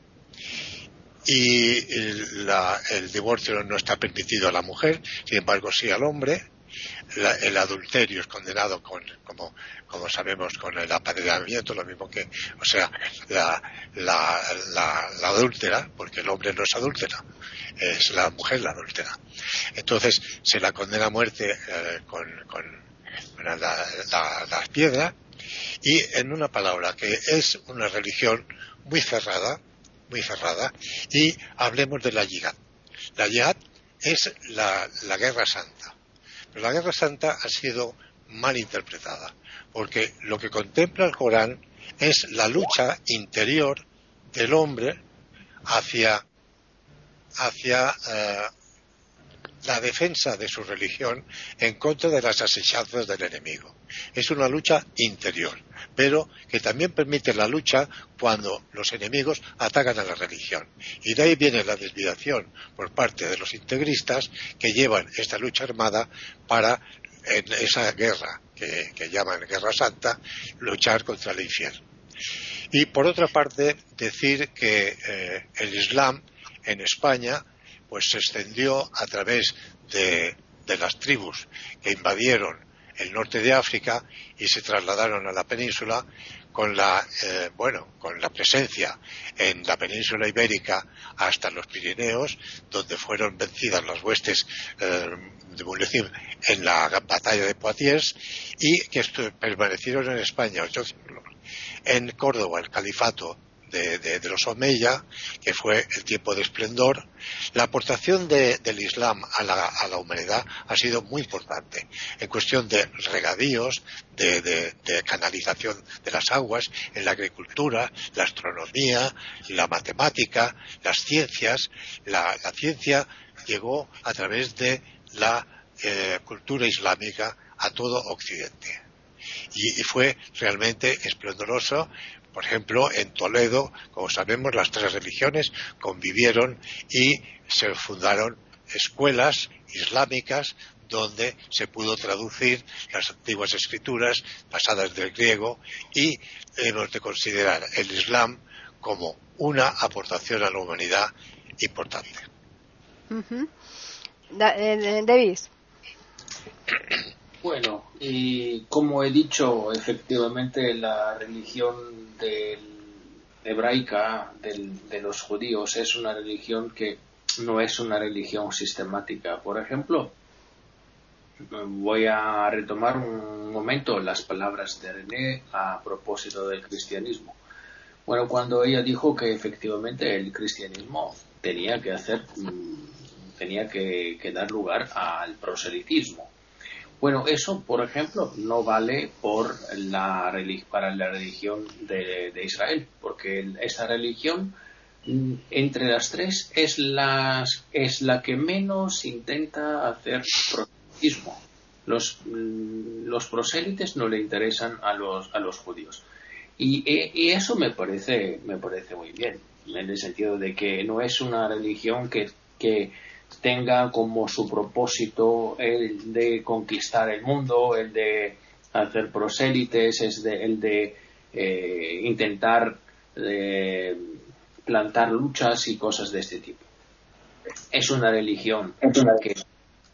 y el, divorcio no está permitido a la mujer, sin embargo sí al hombre. el adulterio es condenado con, como, como sabemos, con el apadrinamiento, lo mismo que, o sea, la, la, la, adúltera, porque el hombre no es adúltera, es la mujer la adúltera. Entonces se la condena a muerte eh, con, con la, las piedras y en una palabra que es una religión muy cerrada, muy cerrada, y hablemos de la yihad. La yihad es la, la guerra santa. Pero la guerra santa ha sido mal interpretada, porque lo que contempla el Corán es la lucha interior del hombre hacia, hacia eh, la defensa de su religión en contra de las asechanzas del enemigo. Es una lucha interior, pero que también permite la lucha cuando los enemigos atacan a la religión. Y de ahí viene la desviación por parte de los integristas que llevan esta lucha armada para, en esa guerra que, llaman Guerra Santa, luchar contra el infierno. Y por otra parte, decir que eh, el Islam en España pues se extendió a través de, las tribus que invadieron el norte de África y se trasladaron a la península con la eh, bueno con la presencia en la península ibérica hasta los Pirineos donde fueron vencidas las huestes eh, de en la batalla de Poitiers y que permanecieron en España ocho siglos. En Córdoba el califato de, los Omeya, que fue el tiempo de esplendor, la aportación del Islam a la, humanidad ha sido muy importante en cuestión de regadíos, de, canalización de las aguas, en la agricultura, la astronomía, la matemática, las ciencias. La, ciencia llegó a través de la eh, cultura islámica a todo Occidente. y, fue realmente esplendoroso. Por ejemplo, en Toledo, como sabemos, las tres religiones convivieron y se fundaron escuelas islámicas donde se pudo traducir las antiguas escrituras pasadas del griego y hemos de considerar el Islam como una aportación a la humanidad importante. Eh, Davis. Bueno, y como he dicho, efectivamente la religión hebraica de los judíos es una religión que no es una religión sistemática. Por ejemplo, voy a retomar un momento las palabras de René a propósito del cristianismo. Bueno, cuando ella dijo que efectivamente el cristianismo tenía que hacer, mm, tenía que, dar lugar al proselitismo. Bueno, eso, por ejemplo, no vale por la, para la religión de, Israel, porque esta religión, mm, entre las tres, es, es la que menos intenta hacer proselitismo. Los, mm, los prosélites no le interesan a los, a los judíos. Y, eso me parece, me parece muy bien, en el sentido de que no es una religión que, tenga como su propósito el de conquistar el mundo, el de hacer prosélites, es el de eh, intentar eh, plantar luchas y cosas de este tipo. Es una religión que,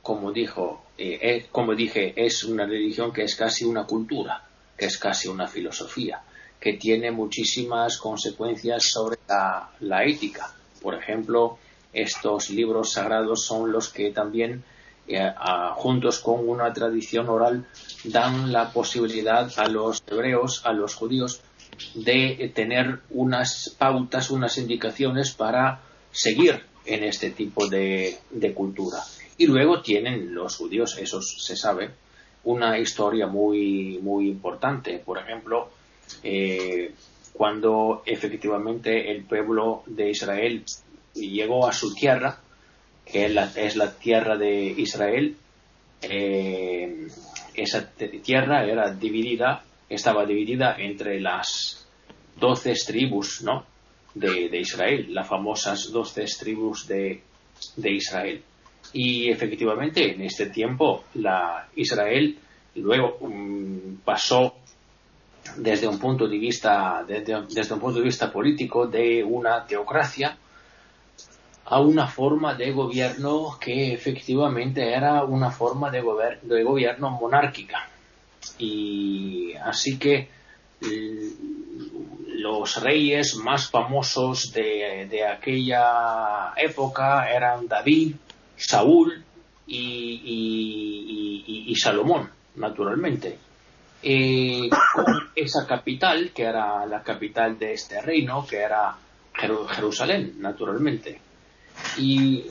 como dijo, eh, como dije, es una religión que es casi una cultura, que es casi una filosofía que tiene muchísimas consecuencias sobre la, ética. Por ejemplo, estos libros sagrados son los que también, eh, juntos con una tradición oral, dan la posibilidad a los hebreos, a los judíos, de tener unas pautas, unas indicaciones para seguir en este tipo de, de cultura. Y luego tienen los judíos, eso se sabe, una historia muy, muy importante. Por ejemplo, eh, cuando efectivamente el pueblo de Israel llegó a su tierra, que es la, tierra de Israel, eh, esa tierra era dividida, estaba dividida entre las doce tribus ¿no? de, Israel, las famosas doce tribus de, Israel. Y efectivamente en este tiempo la Israel luego mm, pasó desde un punto de vista desde, un punto de vista político de una teocracia a una forma de gobierno que efectivamente era una forma de, gobierno monárquica y así que los reyes más famosos de, aquella época eran David, Saúl y Salomón, naturalmente y con esa capital, que era la capital de este reino, que era Jerusalén, naturalmente. Y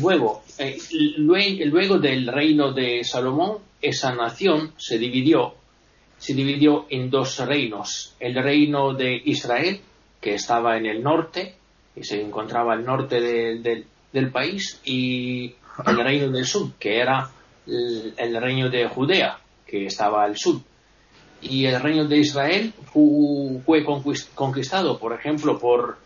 luego, eh, luego del reino de Salomón, esa nación se dividió, se dividió en dos reinos. El reino de Israel, que estaba en el norte, y se encontraba al norte del país, y el reino del sur, que era el reino de Judea, que estaba al sur y el reino de Israel fue conquistado, por ejemplo, por,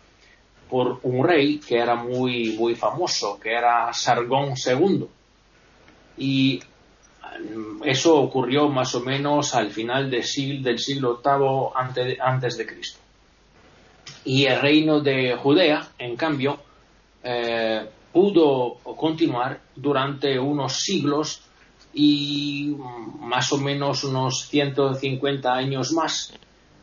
por un rey que era muy, muy famoso, que era Sargón II. Y mm, eso ocurrió más o menos al final del siglo, del VIII antes, antes de Cristo. Y el reino de Judea, en cambio, eh, pudo continuar durante unos siglos y más o menos unos 150 años más,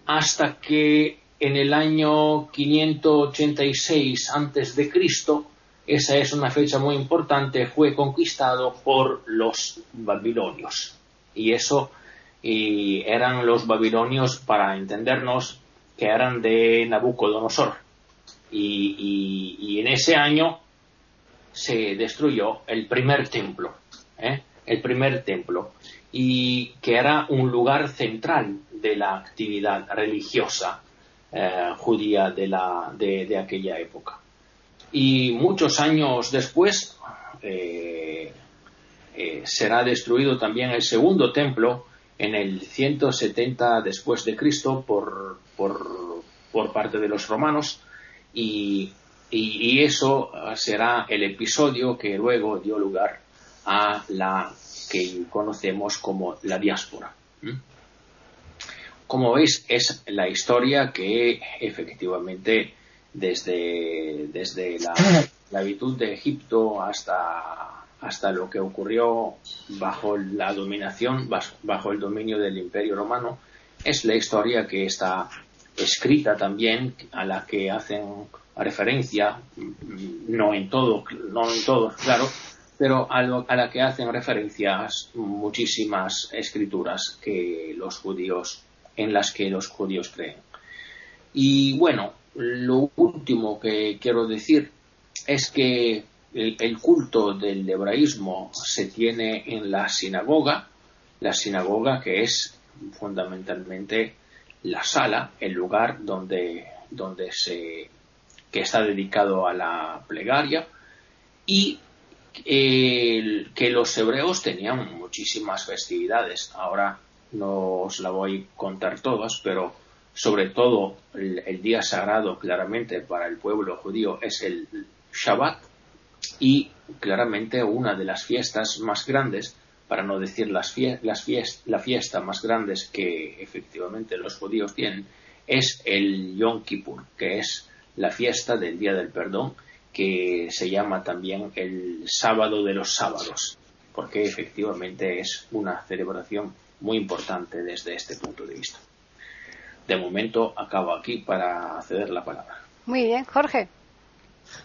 hasta que en el año 586 antes de Cristo, esa es una fecha muy importante, fue conquistado por los babilonios. Y eso eran los babilonios, para entendernos, que eran de Nabucodonosor. Y, y en ese año se destruyó el primer templo. ¿eh? el primer templo, y que era un lugar central de la actividad religiosa eh, judía de, la, de, aquella época. Y muchos años después eh, eh, será destruido también el segundo templo en el 170 después de Cristo por, por, por parte de los romanos y, y, eso será el episodio que luego dio lugar a la que conocemos como la diáspora. Como veis, es la historia que efectivamente desde, desde la esclavitud de Egipto hasta, hasta lo que ocurrió bajo la dominación, bajo el dominio del Imperio Romano, es la historia que está escrita también, a la que hacen referencia, no en todo, no en todo, claro, pero a, a la que hacen referencias muchísimas escrituras que los judíos, en las que los judíos creen. Y bueno, lo último que quiero decir es que el, culto del hebraísmo se tiene en la sinagoga, la sinagoga que es fundamentalmente la sala, el lugar donde, donde se que está dedicado a la plegaria y que los hebreos tenían muchísimas festividades. Ahora no os la voy a contar todas, pero sobre todo el, día sagrado claramente para el pueblo judío es el Shabbat y claramente una de las fiestas más grandes, para no decir las, las la fiesta más grandes que efectivamente los judíos tienen, es el Yom Kippur, que es la fiesta del Día del Perdón, que se llama también el sábado de los sábados, porque efectivamente es una celebración muy importante desde este punto de vista de momento acabo aquí para ceder la palabra. Muy bien, Jorge.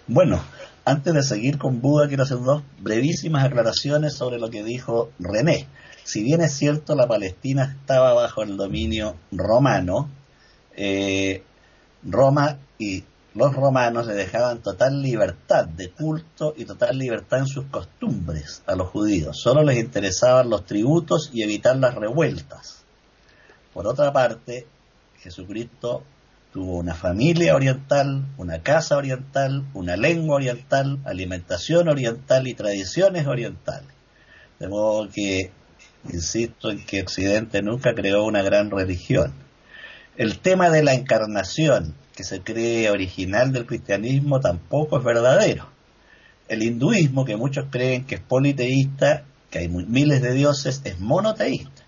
Bueno, antes de seguir con Buda, quiero hacer dos brevísimas aclaraciones sobre lo que dijo René. Si bien es cierto, la Palestina estaba bajo el dominio romano, eh, Roma y los romanos le dejaban total libertad de culto y total libertad en sus costumbres a los judíos. Solo les interesaban los tributos y evitar las revueltas. Por otra parte, Jesucristo tuvo una familia oriental, una casa oriental, una lengua oriental, alimentación oriental y tradiciones orientales. De modo que, insisto en que Occidente nunca creó una gran religión. El tema de la encarnación, que se cree original del cristianismo, tampoco es verdadero. El hinduismo, que muchos creen que es politeísta, que hay miles de dioses, es monoteísta.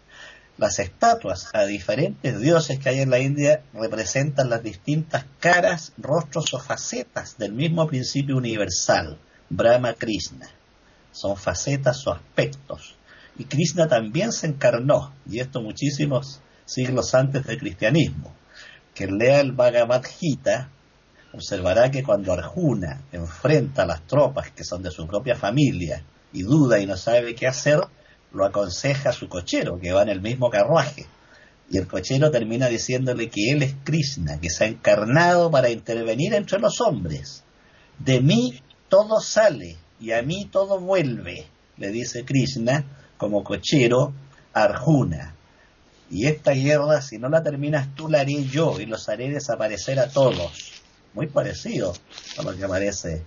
Las estatuas a diferentes dioses que hay en la India representan las distintas caras, rostros o facetas del mismo principio universal, Brahma Krishna. Son facetas o aspectos. Y Krishna también se encarnó, y esto muchísimos siglos antes del cristianismo. Quien lea el Bhagavad Gita observará que cuando Arjuna enfrenta a las tropas que son de su propia familia y duda y no sabe qué hacer, lo aconseja su cochero, que va en el mismo carruaje. Y el cochero termina diciéndole que él es Krishna, que se ha encarnado para intervenir entre los hombres. De mí todo sale y a mí todo vuelve, le dice Krishna como cochero a Arjuna. Y esta guerra, si no la terminas tú, la haré yo y los haré desaparecer a todos. Muy parecido a lo que aparece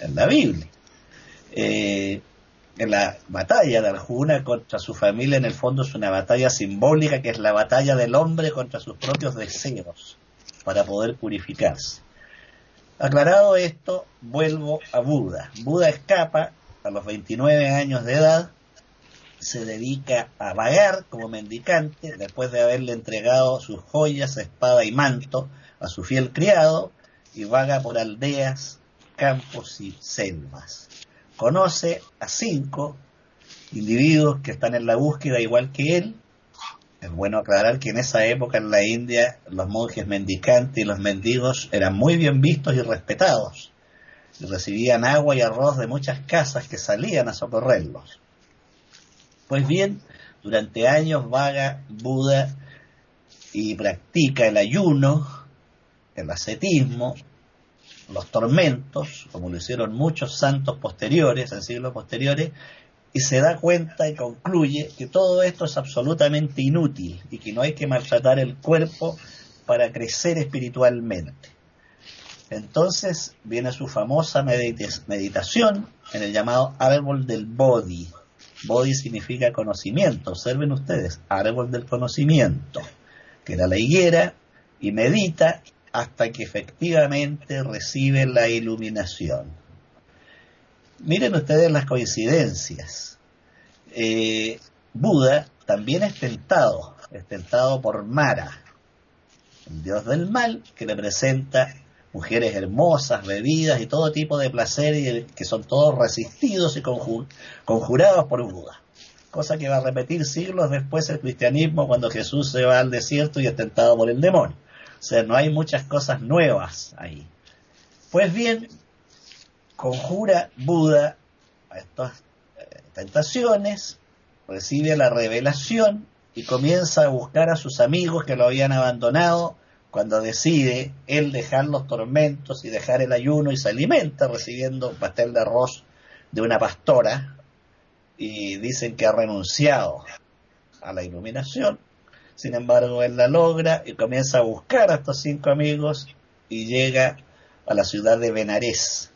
en la Biblia. Eh, en la batalla de Arjuna contra su familia en el fondo es una batalla simbólica que es la batalla del hombre contra sus propios deseos para poder purificarse. Aclarado esto, vuelvo a Buda. Buda escapa a los 29 años de edad, se dedica a vagar como mendicante después de haberle entregado sus joyas, espada y manto a su fiel criado y vaga por aldeas, campos y selvas conoce a cinco individuos que están en la búsqueda igual que él. Es bueno aclarar que en esa época en la India los monjes mendicantes y los mendigos eran muy bien vistos y respetados. Y recibían agua y arroz de muchas casas que salían a socorrerlos. Pues bien, durante años vaga Buda y practica el ayuno, el ascetismo, los tormentos, como lo hicieron muchos santos posteriores, en siglos posteriores, y se da cuenta y concluye que todo esto es absolutamente inútil y que no hay que maltratar el cuerpo para crecer espiritualmente. Entonces viene su famosa meditación en el llamado árbol del Bodhi, Bodhi significa conocimiento. Observen ustedes, árbol del conocimiento, que era la higuera, y medita hasta que efectivamente recibe la iluminación. Miren ustedes las coincidencias. Eh, Buda también es tentado, es tentado por Mara, el dios del mal, que le presenta mujeres hermosas, bebidas y todo tipo de placer que son todos resistidos y conjurados por Buda. Cosa que va a repetir siglos después el cristianismo cuando Jesús se va al desierto y es tentado por el demonio. O sea, no hay muchas cosas nuevas ahí. Pues bien, conjura Buda a estas eh, tentaciones, recibe la revelación y comienza a buscar a sus amigos que lo habían abandonado cuando decide él dejar los tormentos y dejar el ayuno y se alimenta recibiendo un pastel de arroz de una pastora y dicen que ha renunciado a la iluminación. Sin embargo, él la logra y comienza a buscar a estos cinco amigos y llega a la ciudad de Benarés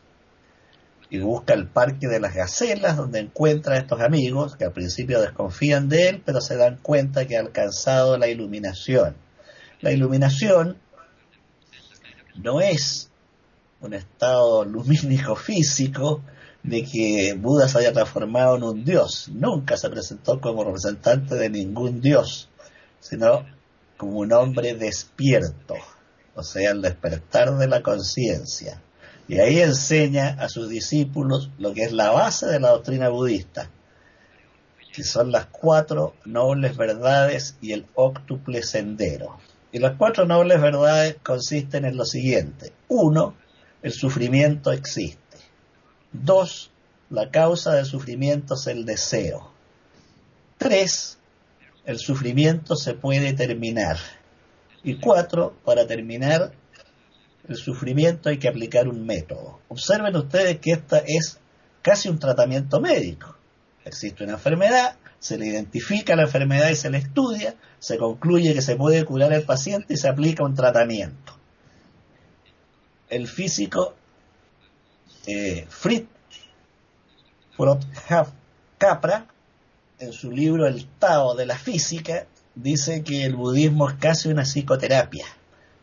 y busca el parque de las gacelas donde encuentra a estos amigos que al principio desconfían de él pero se dan cuenta que ha alcanzado la iluminación la iluminación no es un estado lumínico físico de que Buda se haya transformado en un dios. Nunca se presentó como representante de ningún dios, sino como un hombre despierto, o sea, el despertar de la conciencia. Y ahí enseña a sus discípulos lo que es la base de la doctrina budista, que son las cuatro nobles verdades y el óctuple sendero. Y las cuatro nobles verdades consisten en lo siguiente. Uno, el sufrimiento existe. Dos, la causa del sufrimiento es el deseo. Tres, el sufrimiento se puede terminar. Y cuatro, para terminar el sufrimiento hay que aplicar un método. Observen ustedes que esta es casi un tratamiento médico. Existe una enfermedad, se le identifica la enfermedad y se le estudia, se concluye que se puede curar al paciente y se aplica un tratamiento. El físico eh, Fritz Capra, en su libro El Tao de la Física, dice que el budismo es casi una psicoterapia.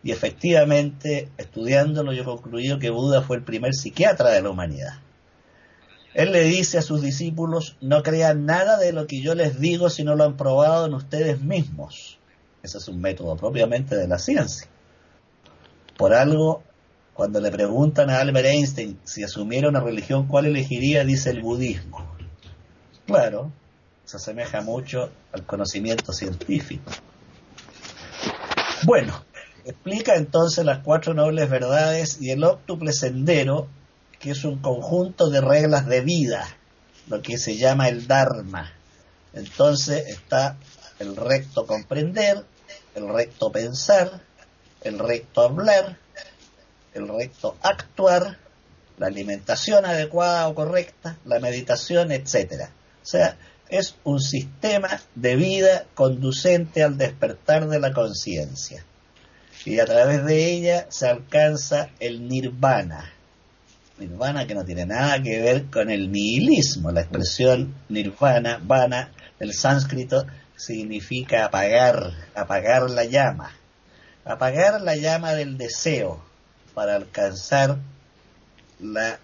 Y efectivamente, estudiándolo, yo he concluido que Buda fue el primer psiquiatra de la humanidad. Él le dice a sus discípulos, no crean nada de lo que yo les digo si no lo han probado en ustedes mismos. Ese es un método propiamente de la ciencia. Por algo, cuando le preguntan a Albert Einstein si asumiera una religión, ¿cuál elegiría? Dice el budismo. Claro, se asemeja mucho al conocimiento científico. Bueno, explica entonces las cuatro nobles verdades y el óctuple sendero que es un conjunto de reglas de vida, lo que se llama el Dharma. Entonces está el recto comprender, el recto pensar, el recto hablar, el recto actuar, la alimentación adecuada o correcta, la meditación, etcétera. O sea, es un sistema de vida conducente al despertar de la conciencia. Y a través de ella se alcanza el nirvana, nirvana que no tiene nada que ver con el nihilismo. La expresión nirvana, vana, del sánscrito, significa apagar, apagar la llama. Apagar la llama del deseo para alcanzar la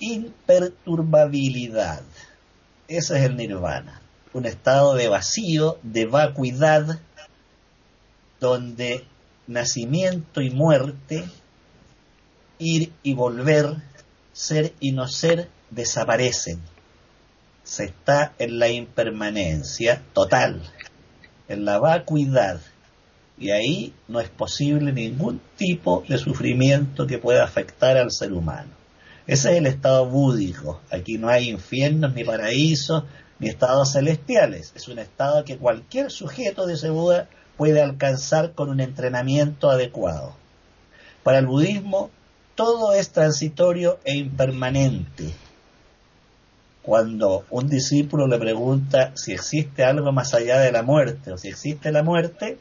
imperturbabilidad. Ese es el nirvana. Un estado de vacío, de vacuidad, donde nacimiento y muerte ir y volver, ser y no ser, desaparecen. Se está en la impermanencia total, en la vacuidad. Y ahí no es posible ningún tipo de sufrimiento que pueda afectar al ser humano. Ese es el estado búdico. Aquí no hay infiernos, ni paraísos, ni estados celestiales. Es un estado que cualquier sujeto de ese Buda puede alcanzar con un entrenamiento adecuado. Para el budismo, todo es transitorio e impermanente. Cuando un discípulo le pregunta si existe algo más allá de la muerte o si existe la muerte,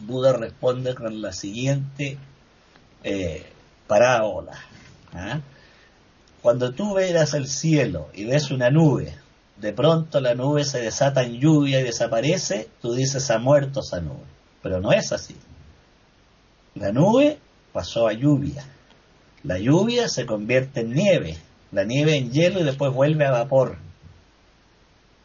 Buda responde con la siguiente eh, parábola. ¿ah? Cuando tú veas el cielo y ves una nube de pronto la nube se desata en lluvia y desaparece, tú dices ha muerto esa nube. Pero no es así. La nube pasó a lluvia. La lluvia se convierte en nieve, la nieve en hielo y después vuelve a vapor.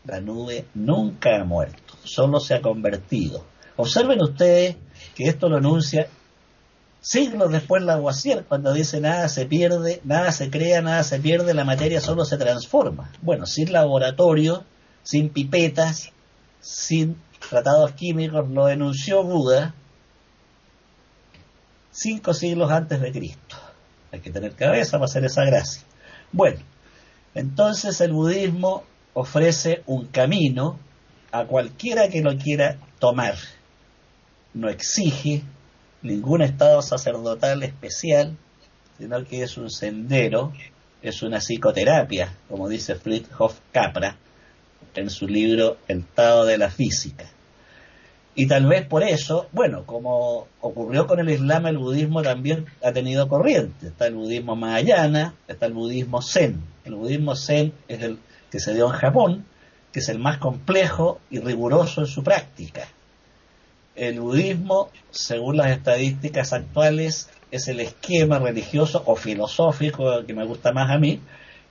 La nube nunca ha muerto, solo se ha convertido. Observen ustedes que esto lo anuncia siglos después Lavoisier, cuando dice nada se pierde, nada se crea, nada se pierde, la materia solo se transforma. Bueno, sin laboratorio, sin pipetas, sin tratados químicos, lo denunció Buda cinco siglos antes de Cristo. Hay que tener cabeza para hacer esa gracia. Bueno, entonces el budismo ofrece un camino a cualquiera que lo quiera tomar. No exige ningún estado sacerdotal especial, sino que es un sendero, es una psicoterapia, como dice Friedhof Capra en su libro El Estado de la Física. Y tal vez por eso, bueno, como ocurrió con el Islam, el budismo también ha tenido corriente. Está el budismo Mahayana, está el budismo Zen. El budismo Zen es el que se dio en Japón, que es el más complejo y riguroso en su práctica. El budismo, según las estadísticas actuales, es el esquema religioso o filosófico que me gusta más a mí,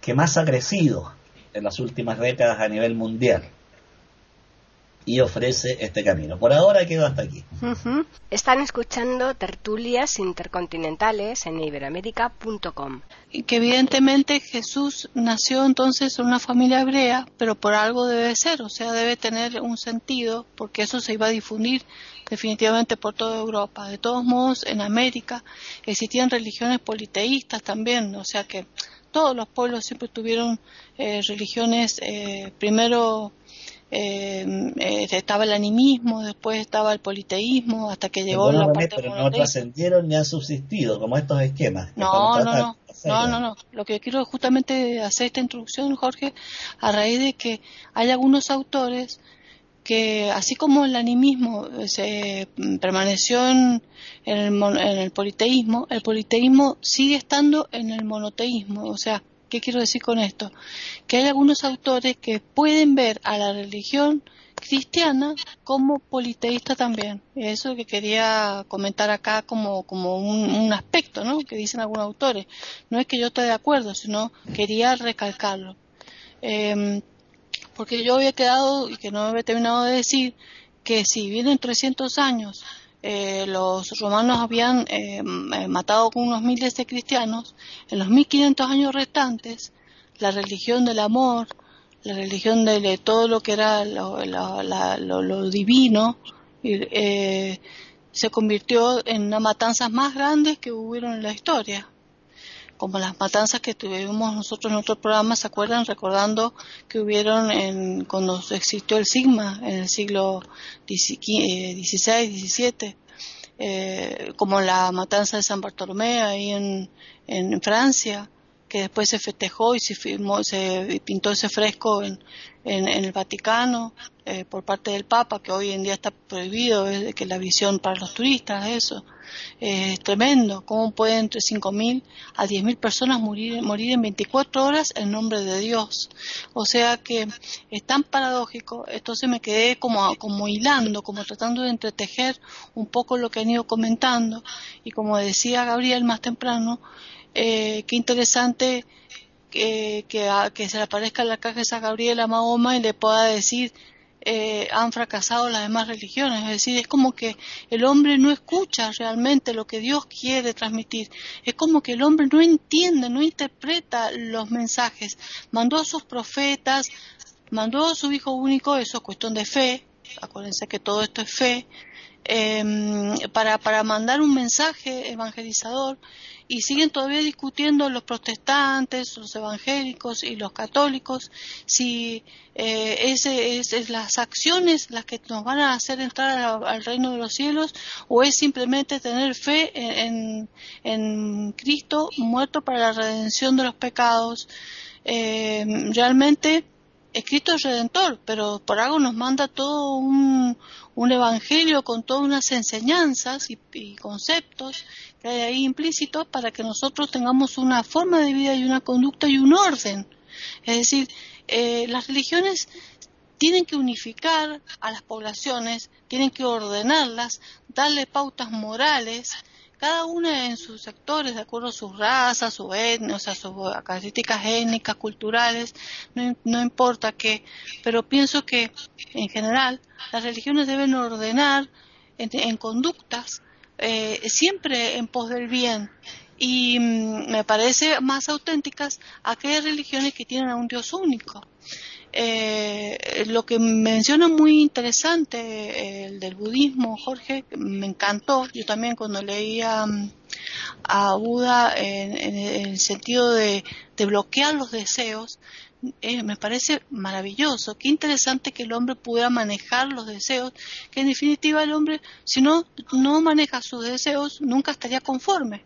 que más ha crecido en las últimas décadas a nivel mundial y ofrece este camino. Por ahora quedo hasta aquí. Están escuchando tertulias intercontinentales en iberoamérica.com. Y que evidentemente Jesús nació entonces en una familia hebrea, pero por algo debe ser, o sea, debe tener un sentido, porque eso se iba a difundir definitivamente por toda Europa. De todos modos, en América existían religiones politeístas también, o sea que todos los pueblos siempre tuvieron eh, religiones eh, primero eh, eh, estaba el animismo, después estaba el politeísmo, hasta que llegó la parte Pero no trascendieron ni han subsistido, como estos esquemas. No, no, no, no, no, no. Lo que quiero justamente hacer esta introducción, Jorge, a raíz de que hay algunos autores que, así como el animismo se permaneció en, el, en el politeísmo, el politeísmo sigue estando en el monoteísmo, o sea, ¿Qué quiero decir con esto? Que hay algunos autores que pueden ver a la religión cristiana como politeísta también. Eso que quería comentar acá como, como un, aspecto, ¿no? Que dicen algunos autores. No es que yo esté de acuerdo, sino quería recalcarlo. Em, porque yo había quedado, y que no había terminado de decir, que si vienen 300 años eh, los romanos habían eh, eh, matado unos miles de cristianos, en los 1500 años restantes, la religión del amor, la religión de, todo lo que era lo, divino, se convirtió en una matanzas más grandes que hubieron en la historia como las matanzas que tuvimos nosotros en otro programa, ¿se acuerdan? Recordando que hubieron en, cuando existió el Sigma en el siglo XVI, XVII, eh, como la matanza de San Bartolomé ahí en, en Francia, que después se festejó y se, firmó, se pintó ese fresco en, en, el Vaticano eh, por parte del Papa, que hoy en día está prohibido, que la visión para los turistas, eso. es tremendo, cómo pueden entre 5.000 a 10.000 personas morir, morir en 24 horas en nombre de Dios. O sea que es tan paradójico, entonces me quedé como, como hilando, como tratando de entretejer un poco lo que han ido comentando y como decía Gabriel más temprano, eh, qué interesante que, que, se le aparezca la caja de San Gabriel a Mahoma y le pueda decir eh, han fracasado las demás religiones. Es decir, es como que el hombre no escucha realmente lo que Dios quiere transmitir. Es como que el hombre no entiende, no interpreta los mensajes. Mandó a sus profetas, mandó a su hijo único, eso es cuestión de fe. Acuérdense que todo esto es fe. Em, para, para mandar un mensaje evangelizador y siguen todavía discutiendo los protestantes, los evangélicos y los católicos si eh, es, las acciones las que nos van a hacer entrar al, reino de los cielos o es simplemente tener fe en, en, Cristo muerto para la redención de los pecados. Em, realmente Cristo es redentor, pero por algo nos manda todo un, un evangelio con todas unas enseñanzas y, conceptos que hay ahí implícitos para que nosotros tengamos una forma de vida y una conducta y un orden. Es decir, eh, las religiones tienen que unificar a las poblaciones, tienen que ordenarlas, darle pautas morales, cada una en sus sectores, de acuerdo a sus razas, su etnia, o sea, sus características étnicas, culturales, no, importa qué, pero pienso que en general las religiones deben ordenar en, conductas eh, siempre en pos del bien y mm, me parece más auténticas aquellas religiones que tienen a un Dios único. Eh, lo que menciona muy interesante el del budismo, Jorge, me encantó. Yo también cuando leía mm, a Buda en, el sentido de, bloquear los deseos, eh, me parece maravilloso. Qué interesante que el hombre pudiera manejar los deseos, que en definitiva el hombre, si no, no maneja sus deseos, nunca estaría conforme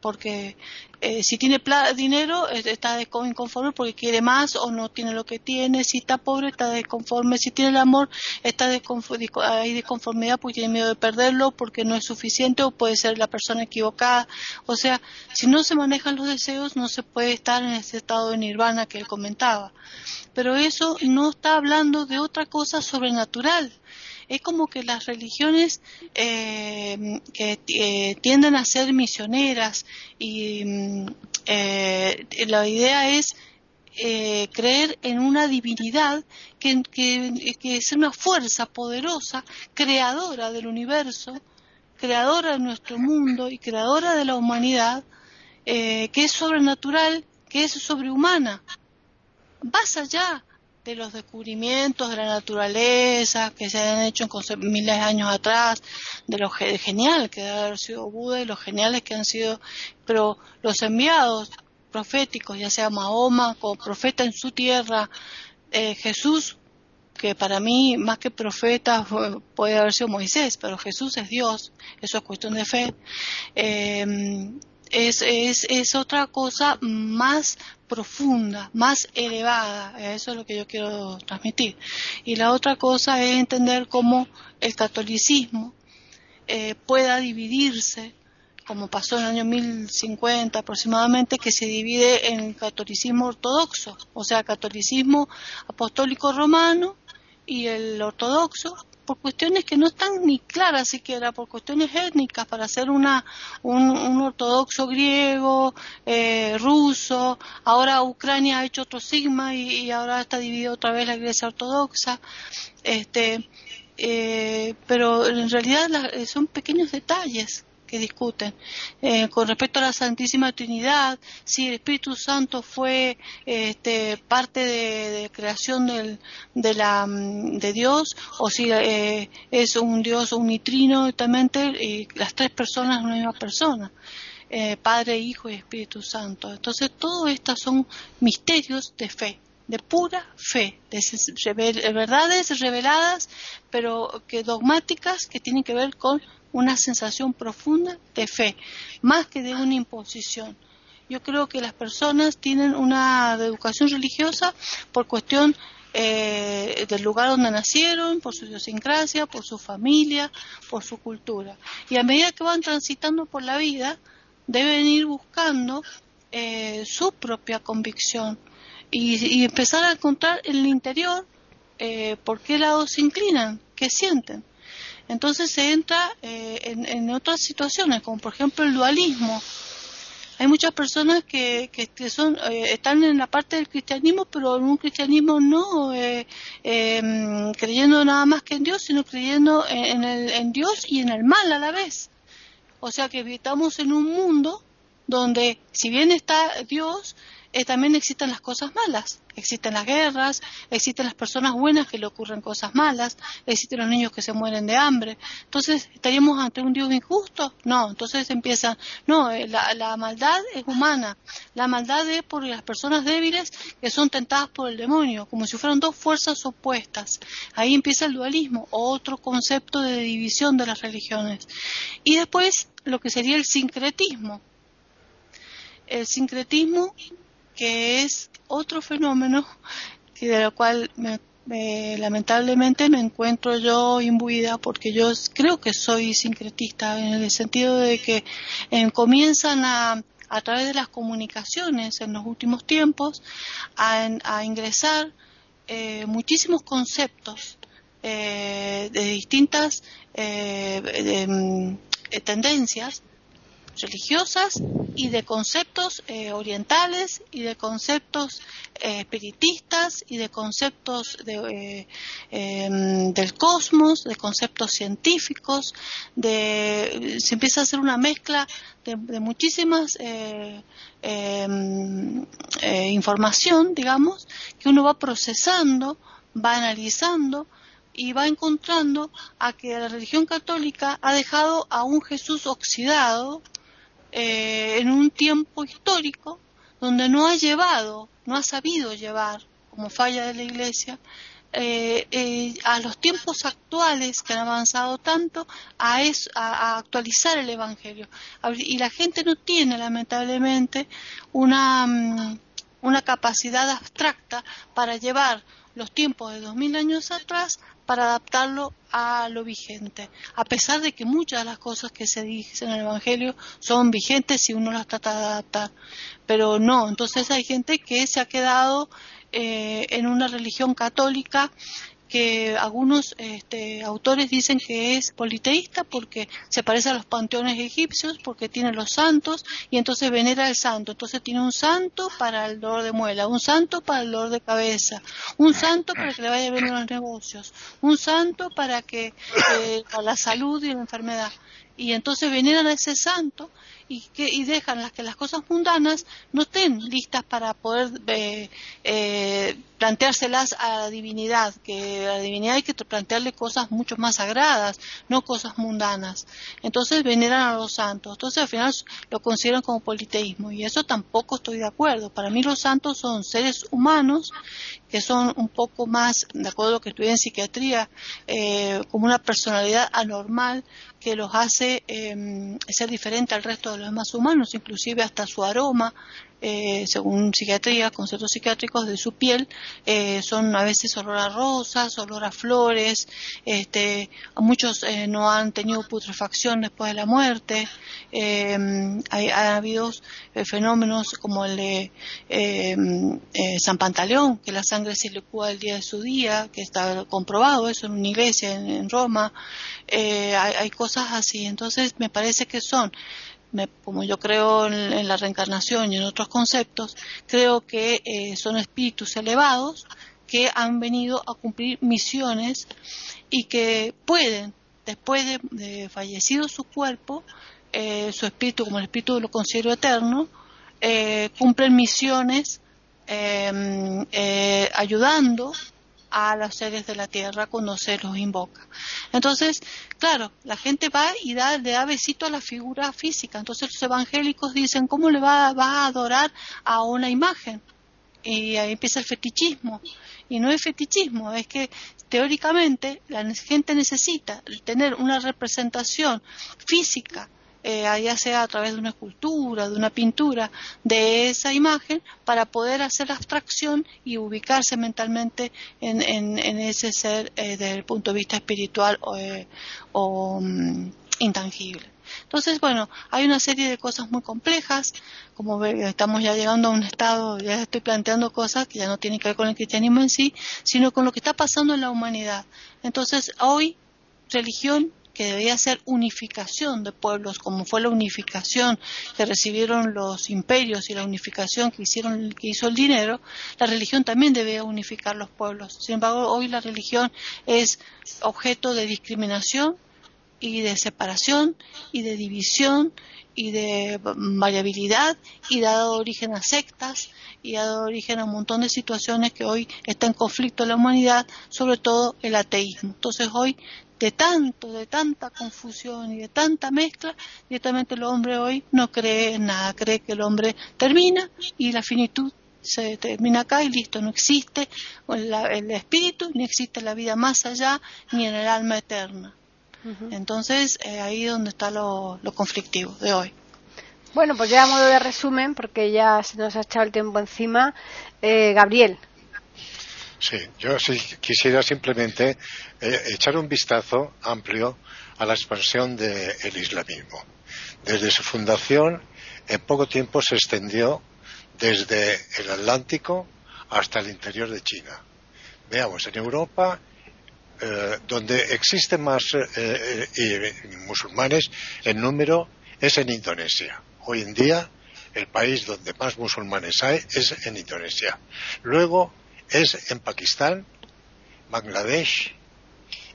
porque eh, si tiene dinero está inconforme porque quiere más o no tiene lo que tiene, si está pobre está desconforme, si tiene el amor está hay desconformidad porque tiene miedo de perderlo, porque no es suficiente o puede ser la persona equivocada. O sea, si no se manejan los deseos no se puede estar en ese estado de nirvana que él comentaba. Pero eso no está hablando de otra cosa sobrenatural es como que las religiones eh, que eh, tienden a ser misioneras y mm, eh, la idea es creer en una divinidad que, que, es una fuerza poderosa, creadora del universo, creadora de nuestro mundo y creadora de la humanidad, que es sobrenatural, que es sobrehumana. Vas allá de los descubrimientos de la naturaleza que se han hecho en miles de años atrás, de lo genial que debe haber sido Buda y los geniales que han sido, pero los enviados proféticos, ya sea Mahoma como profeta en su tierra, eh, Jesús, que para mí más que profeta puede haber sido Moisés, pero Jesús es Dios, eso es cuestión de fe. Eh, es, es, es otra cosa más profunda, más elevada. Eso es lo que yo quiero transmitir. Y la otra cosa es entender cómo el catolicismo eh, pueda dividirse, como pasó en el año 1050 aproximadamente, que se divide en el catolicismo ortodoxo, o sea, catolicismo apostólico romano y el ortodoxo, por cuestiones que no están ni claras siquiera, por cuestiones étnicas, para hacer una, un, ortodoxo griego, eh, ruso, ahora Ucrania ha hecho otro sigma y, ahora está dividida otra vez la iglesia ortodoxa, este, eh, pero en realidad son pequeños detalles que discuten. Eh, con respecto a la Santísima Trinidad, si el Espíritu Santo fue este, parte de, creación de, la, de Dios o si eh, es un Dios unitrino y las tres personas una misma persona. Eh, Padre, Hijo y Espíritu Santo. Entonces, todos estos son misterios de fe, de pura fe, de verdades reveladas, pero que dogmáticas que tienen que ver con una sensación profunda de fe, más que de una imposición. Yo creo que las personas tienen una educación religiosa por cuestión eh, del lugar donde nacieron, por su idiosincrasia, por su familia, por su cultura. Y a medida que van transitando por la vida, deben ir buscando eh, su propia convicción y, empezar a encontrar en el interior eh, por qué lado se inclinan, qué sienten. Entonces se entra eh, en, otras situaciones, como por ejemplo el dualismo. Hay muchas personas que, son, eh, están en la parte del cristianismo, pero en un cristianismo no eh, em, creyendo nada más que en Dios, sino creyendo en, el, en Dios y en el mal a la vez. O sea que estamos en un mundo donde, si bien está Dios, eh, también existen las cosas malas. Existen las guerras, existen las personas buenas que le ocurren cosas malas, existen los niños que se mueren de hambre. Entonces, ¿estaríamos ante un Dios injusto? No, entonces empieza, no, eh, la, la maldad es humana. La maldad es por las personas débiles que son tentadas por el demonio, como si fueran dos fuerzas opuestas. Ahí empieza el dualismo, otro concepto de división de las religiones. Y después, lo que sería el sincretismo. El sincretismo que es otro fenómeno que de lo cual lamentablemente me encuentro yo imbuida porque yo creo que soy sincretista en el sentido de que eh, comienzan a, a través de las comunicaciones en los últimos tiempos a, ingresar eh, muchísimos conceptos eh, de distintas mm, tendencias religiosas y de conceptos eh, orientales y de conceptos eh, espiritistas y de conceptos de, eh, em, del cosmos, de conceptos científicos, de, se empieza a hacer una mezcla de, de muchísimas em, información, digamos, que uno va procesando, va analizando, y va encontrando a que la religión católica ha dejado a un Jesús oxidado, eh, en un tiempo histórico donde no ha llevado, no ha sabido llevar, como falla de la Iglesia, eh, eh, a los tiempos actuales que han avanzado tanto a, a, actualizar el Evangelio. Y la gente no tiene, lamentablemente, una, mm, una capacidad abstracta para llevar los tiempos de dos mil años atrás para adaptarlo a lo vigente, a pesar de que muchas de las cosas que se dicen en el Evangelio son vigentes si uno las trata de adaptar, pero no, entonces hay gente que se ha quedado eh, en una religión católica que algunos este, autores dicen que es politeísta porque se parece a los panteones egipcios, porque tiene los santos y entonces venera el santo. Entonces tiene un santo para el dolor de muela, un santo para el dolor de cabeza, un santo para que le vaya bien en los negocios, un santo para que eh, para la salud y la enfermedad. Y entonces veneran a ese santo y, que, y dejan las que las cosas mundanas no estén listas para poder eh, eh, planteárselas a la divinidad, que a la divinidad hay que plantearle cosas mucho más sagradas, no cosas mundanas. Entonces veneran a los santos. Entonces al final lo consideran como politeísmo y eso tampoco estoy de acuerdo. Para mí los santos son seres humanos que son un poco más, de acuerdo a lo que estudié en psiquiatría, eh, como una personalidad anormal que los hace eh, ser diferente al resto de los demás humanos, inclusive hasta su aroma, eh, según psiquiatría, conceptos psiquiátricos de su piel, eh, son a veces olor a rosas, olor a flores, este, muchos eh, no han tenido putrefacción después de la muerte, hay, ha habido fenómenos como el de San Pantaleón, que la sangre se licúa el día de su día, que está comprobado eso en una iglesia en, Roma, hay, hay cosas así, entonces me parece que son como yo creo en, la reencarnación y en otros conceptos, creo que eh, son espíritus elevados que han venido a cumplir misiones y que pueden, después de, fallecido su cuerpo, eh, su espíritu, como el espíritu lo considero eterno, eh, cumplen misiones em, ayudando a los seres de la tierra cuando se los invoca. Entonces, claro, la gente va y da, le da besito a la figura física. Entonces los evangélicos dicen, ¿cómo le va, va a adorar a una imagen? Y ahí empieza el fetichismo. Y no es fetichismo, es que teóricamente la gente necesita tener una representación física eh, ya sea a través de una escultura, de una pintura, de esa imagen, para poder hacer abstracción y ubicarse mentalmente en, ese ser eh, desde el punto de vista espiritual o, eh, mm, intangible. Entonces, bueno, hay una serie de cosas muy complejas, como estamos ya llegando a un estado, ya estoy planteando cosas que ya no tienen que ver con el cristianismo en sí, sino con lo que está pasando en la humanidad. Entonces, hoy, religión que debía ser unificación de pueblos, como fue la unificación que recibieron los imperios y la unificación que hicieron que hizo el dinero, la religión también debía unificar los pueblos. Sin embargo, hoy la religión es objeto de discriminación y de separación y de división y de variabilidad y ha dado origen a sectas y ha dado origen a un montón de situaciones que hoy está en conflicto en la humanidad, sobre todo el ateísmo. Entonces hoy de tanto, de tanta confusión y de tanta mezcla, directamente el hombre hoy no cree en nada, cree que el hombre termina y la finitud se termina acá y listo, no existe el espíritu, ni existe la vida más allá, ni en el alma eterna. Entonces, eh, ahí es donde está lo, conflictivo de hoy. Bueno, pues ya a modo de resumen, porque ya se nos ha echado el tiempo encima, eh, Gabriel, Sí, yo sí quisiera simplemente eh, echar un vistazo amplio a la expansión del islamismo. Desde su fundación en poco tiempo se extendió desde el Atlántico hasta el interior de China. Veamos, en Europa, eh, donde existen más eh, eh, musulmanes, el número es en Indonesia. Hoy en día, el país donde más musulmanes hay es en Indonesia. Luego es en Pakistán, Bangladesh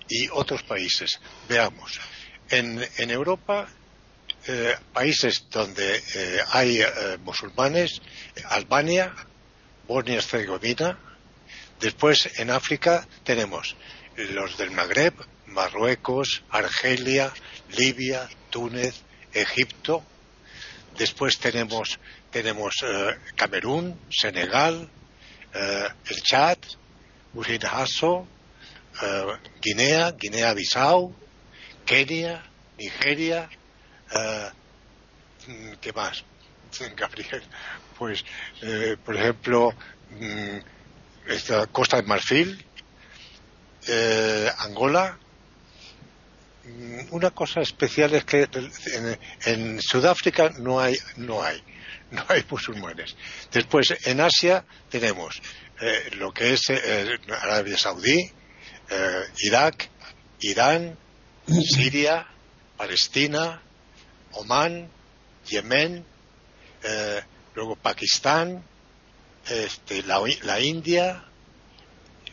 y otros países. Veamos, en, Europa eh, países donde eh, hay eh, musulmanes, Albania, Bosnia y Herzegovina. Después en África tenemos los del Magreb, Marruecos, Argelia, Libia, Túnez, Egipto. Después tenemos, tenemos Camerún, Senegal, el Chad, Burkina Faso, Guinea, Guinea-Bissau, Kenia, Nigeria, Uh, ¿Qué más? Gabriel, pues, eh, por ejemplo, mm, esta Costa de Marfil, eh, Angola. Mm, una cosa especial es que en, Sudáfrica no hay, no hay, no hay musulmanes. Después, en Asia tenemos eh, lo que es Arabia Saudí, Irak, Irán, Siria, Palestina, Omán, Yemen, eh, luego Pakistán, este, la, India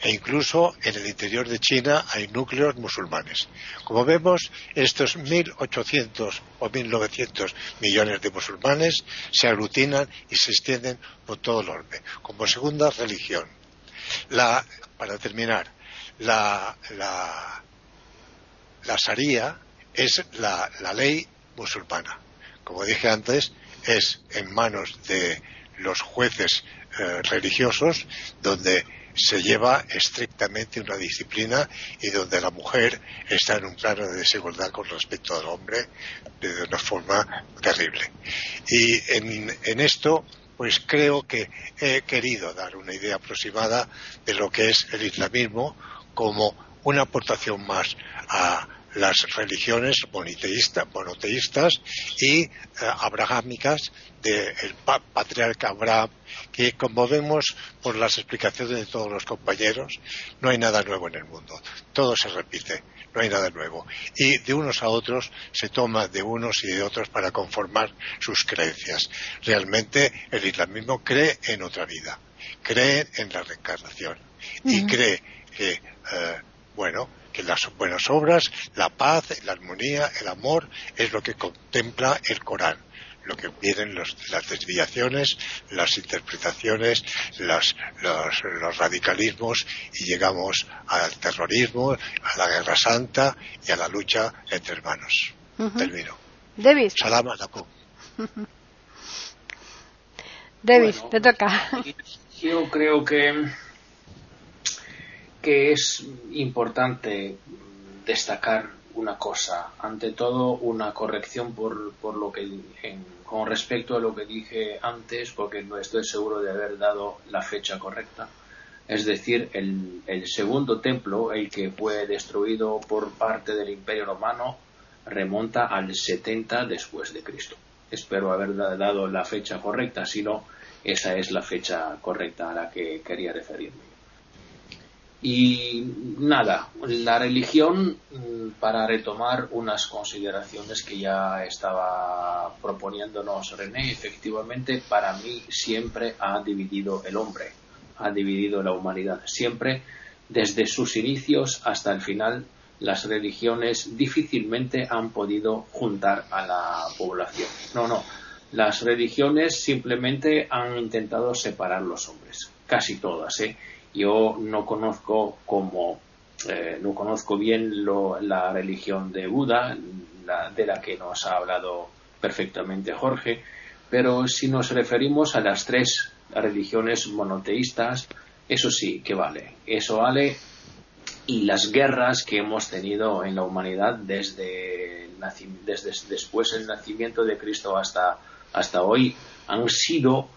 e incluso en el interior de China hay núcleos musulmanes. Como vemos, estos 1.800 o 1.900 millones de musulmanes se aglutinan y se extienden por todo el orbe, como segunda religión. para terminar, la, la, la Sharia es la, la ley musulmana. Como dije antes, es en manos de los jueces eh, religiosos donde se lleva estrictamente una disciplina y donde la mujer está en un plano de desigualdad con respecto al hombre de una forma terrible. Y en, en esto, pues creo que he querido dar una idea aproximada de lo que es el islamismo como una aportación más a las religiones monoteístas y eh, abrahámicas del patriarca Abraham, que como vemos por las explicaciones de todos los compañeros, no hay nada nuevo en el mundo, todo se repite, no hay nada nuevo. Y de unos a otros se toma de unos y de otros para conformar sus creencias. Realmente el islamismo cree en otra vida, cree en la reencarnación y cree que, eh, bueno, que las buenas obras, la paz, la armonía, el amor, es lo que contempla el Corán. Lo que vienen las desviaciones, las interpretaciones, los, radicalismos y llegamos al terrorismo, a la guerra santa y a la lucha entre hermanos. Termino. David. Salam alaikum. David, te toca. Yo creo que que es importante destacar una cosa, ante todo una corrección por, lo que con respecto a lo que dije antes, porque no estoy seguro de haber dado la fecha correcta. Es decir, el, el segundo templo, el que fue destruido por parte del Imperio Romano, remonta al 70 después de Cristo. Espero haber dado la fecha correcta, si no, esa es la fecha correcta a la que quería referirme. Y nada, la religión, mm, para retomar unas consideraciones que ya estaba proponiéndonos René, efectivamente para mí siempre ha dividido el hombre, ha dividido la humanidad. Siempre, desde sus inicios hasta el final, las religiones difícilmente han podido juntar a la población. No, no, las religiones simplemente han intentado separar los hombres, casi todas, ¿eh? Yo no conozco como eh, no conozco bien la religión de Buda, de la que nos ha hablado perfectamente Jorge, pero si nos referimos a las tres religiones monoteístas, eso sí que vale, eso vale y las guerras que hemos tenido en la humanidad desde, desde después del nacimiento de Cristo hasta, hasta hoy han sido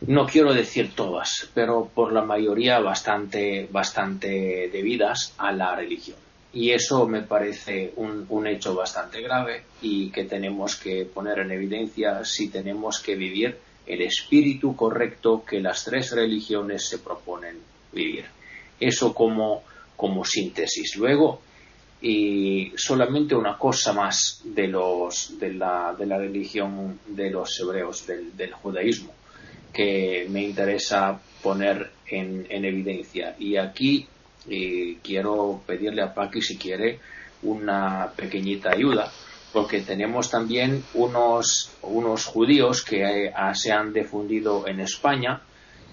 no quiero decir todas, pero por la mayoría bastante, bastante debidas a la religión. Y eso me parece un, un, hecho bastante grave y que tenemos que poner en evidencia si tenemos que vivir el espíritu correcto que las tres religiones se proponen vivir. Eso como, como síntesis. Luego, y solamente una cosa más de, los, de, la, de la religión de los hebreos, del, del judaísmo, que me interesa poner en, en evidencia. Y aquí y quiero pedirle a Paqui si quiere una pequeñita ayuda porque tenemos también unos, unos judíos que eh, se han difundido en España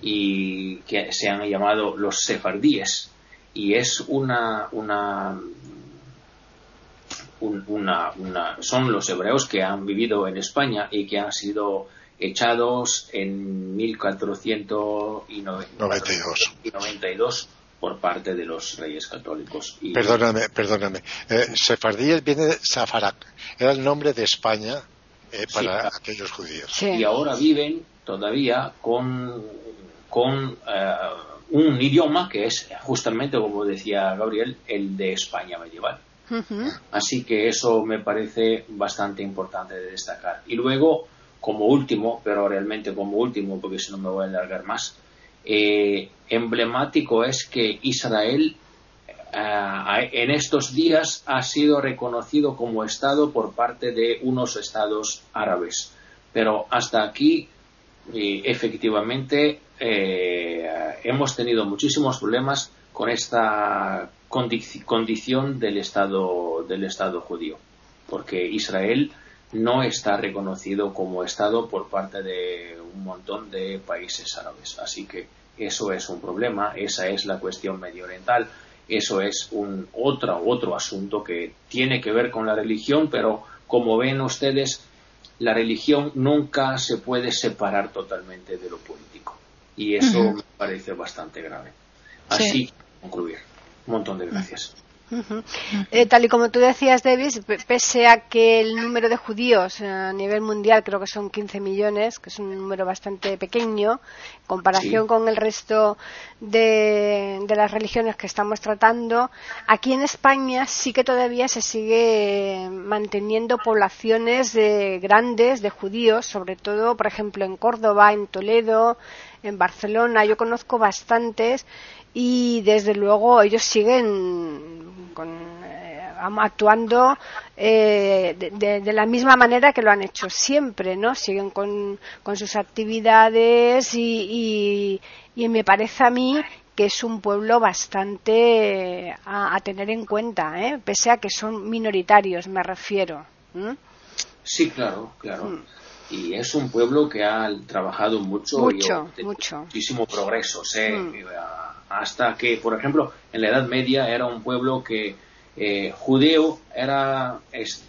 y que se han llamado los sefardíes y es una, una, una, una, son los hebreos que han vivido en España y que han sido echados en 1492 por parte de los reyes católicos. Y... Perdóname, perdóname. Eh, Sefardíes viene de Safarak, era el nombre de España eh, para aquellos judíos. Y ahora viven todavía con, con eh, un idioma que es justamente, como decía Gabriel, el de España medieval. Así que eso me parece bastante importante de destacar. Y luego, como último, pero realmente como último, porque si no me voy a alargar más, eh, emblemático es que Israel eh, en estos días ha sido reconocido como Estado por parte de unos estados árabes. Pero hasta aquí, eh, efectivamente, hemos tenido muchísimos problemas con esta condición del Estado, del Estado judío, porque Israel no está reconocido como Estado por parte de un montón de países árabes. Así que eso es un problema, esa es la cuestión mediooriental, eso es un otro, otro asunto que tiene que ver con la religión, pero como ven ustedes, la religión nunca se puede separar totalmente de lo político. Y eso me parece bastante grave. Así, concluir. Un montón de gracias. Eh, tal y como tú decías, Davis, pese a que el número de judíos a nivel mundial creo que son 15 millones, que es un número bastante pequeño, en comparación con el resto de, las religiones que estamos tratando, aquí en España sí que todavía se sigue manteniendo poblaciones de, grandes de judíos, sobre todo, por ejemplo, en Córdoba, en Toledo, en Barcelona. Yo conozco bastantes y desde luego ellos siguen eh, actuando eh, de, la misma manera que lo han hecho siempre, ¿no? Siguen con, sus actividades y, y, me parece a mí que es un pueblo bastante a, tener en cuenta, ¿eh? pese a que son minoritarios, me refiero. Sí, claro, claro. Mm. Y es un pueblo que ha trabajado mucho, mucho y mucho. muchísimo progreso. ¿eh? Mm hasta que, por ejemplo, en la Edad Media era un pueblo que eh, judeo era,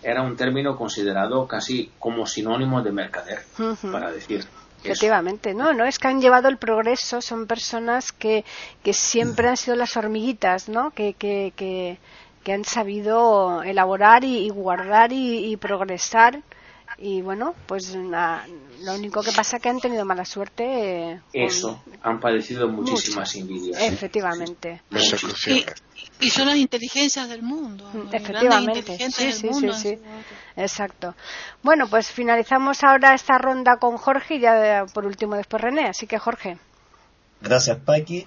era un término considerado casi como sinónimo de mercader, para decir. Efectivamente, no, no es que han llevado el progreso, son personas que, que siempre han sido las hormiguitas, ¿no? Que, que, que, que han sabido elaborar y, guardar y, y progresar y bueno, pues lo único que pasa es que han tenido mala suerte. Eh, Eso, han padecido muchísimas envidias. Efectivamente. Y, son las inteligencias del mundo. Efectivamente. Sí, sí, sí, sí, Exacto. Bueno, pues finalizamos ahora esta ronda con Jorge y ya por último después René. Así que Jorge. Gracias, Paqui.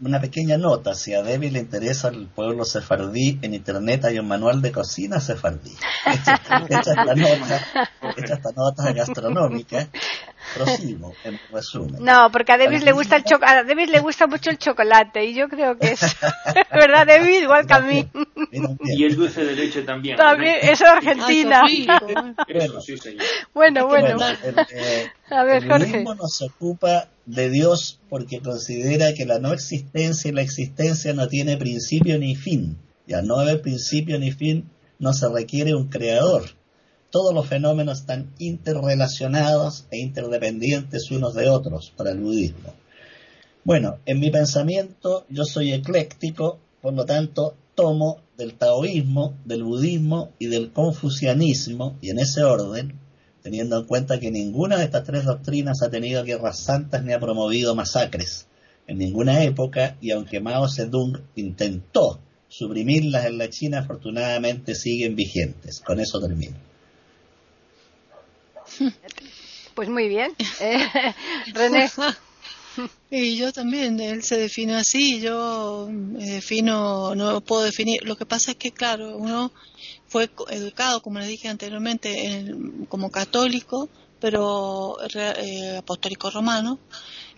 Una pequeña nota. Si a Debbie le interesa el pueblo sefardí, en internet hay un manual de cocina sefardí. Esta, es la nota, esta nota gastronómica. Prosigo, en resumen. No, porque a David le gusta el a David le gusta mucho el chocolate y yo creo que es verdad David igual que a mí. Y el dulce de leche también. También, eso es Argentina. bueno, bueno. Eh, a ver, Jorge. El no se ocupa de Dios porque considera que la no existencia y la existencia no tiene principio ni fin. Y al no haber principio ni fin, no se requiere un creador. Todos los fenómenos están interrelacionados e interdependientes unos de otros para el budismo. Bueno, en mi pensamiento yo soy ecléctico, por lo tanto tomo del taoísmo, del budismo y del confucianismo, y en ese orden, teniendo en cuenta que ninguna de estas tres doctrinas ha tenido guerras santas ni ha promovido masacres en ninguna época, y aunque Mao Zedong intentó suprimirlas en la China, afortunadamente siguen vigentes. Con eso termino. Pues muy bien. Eh, René. Y yo también, él se define así, yo me defino, no puedo definir. Lo que pasa es que, claro, uno fue educado, como le dije anteriormente, como católico, pero eh, apostólico romano,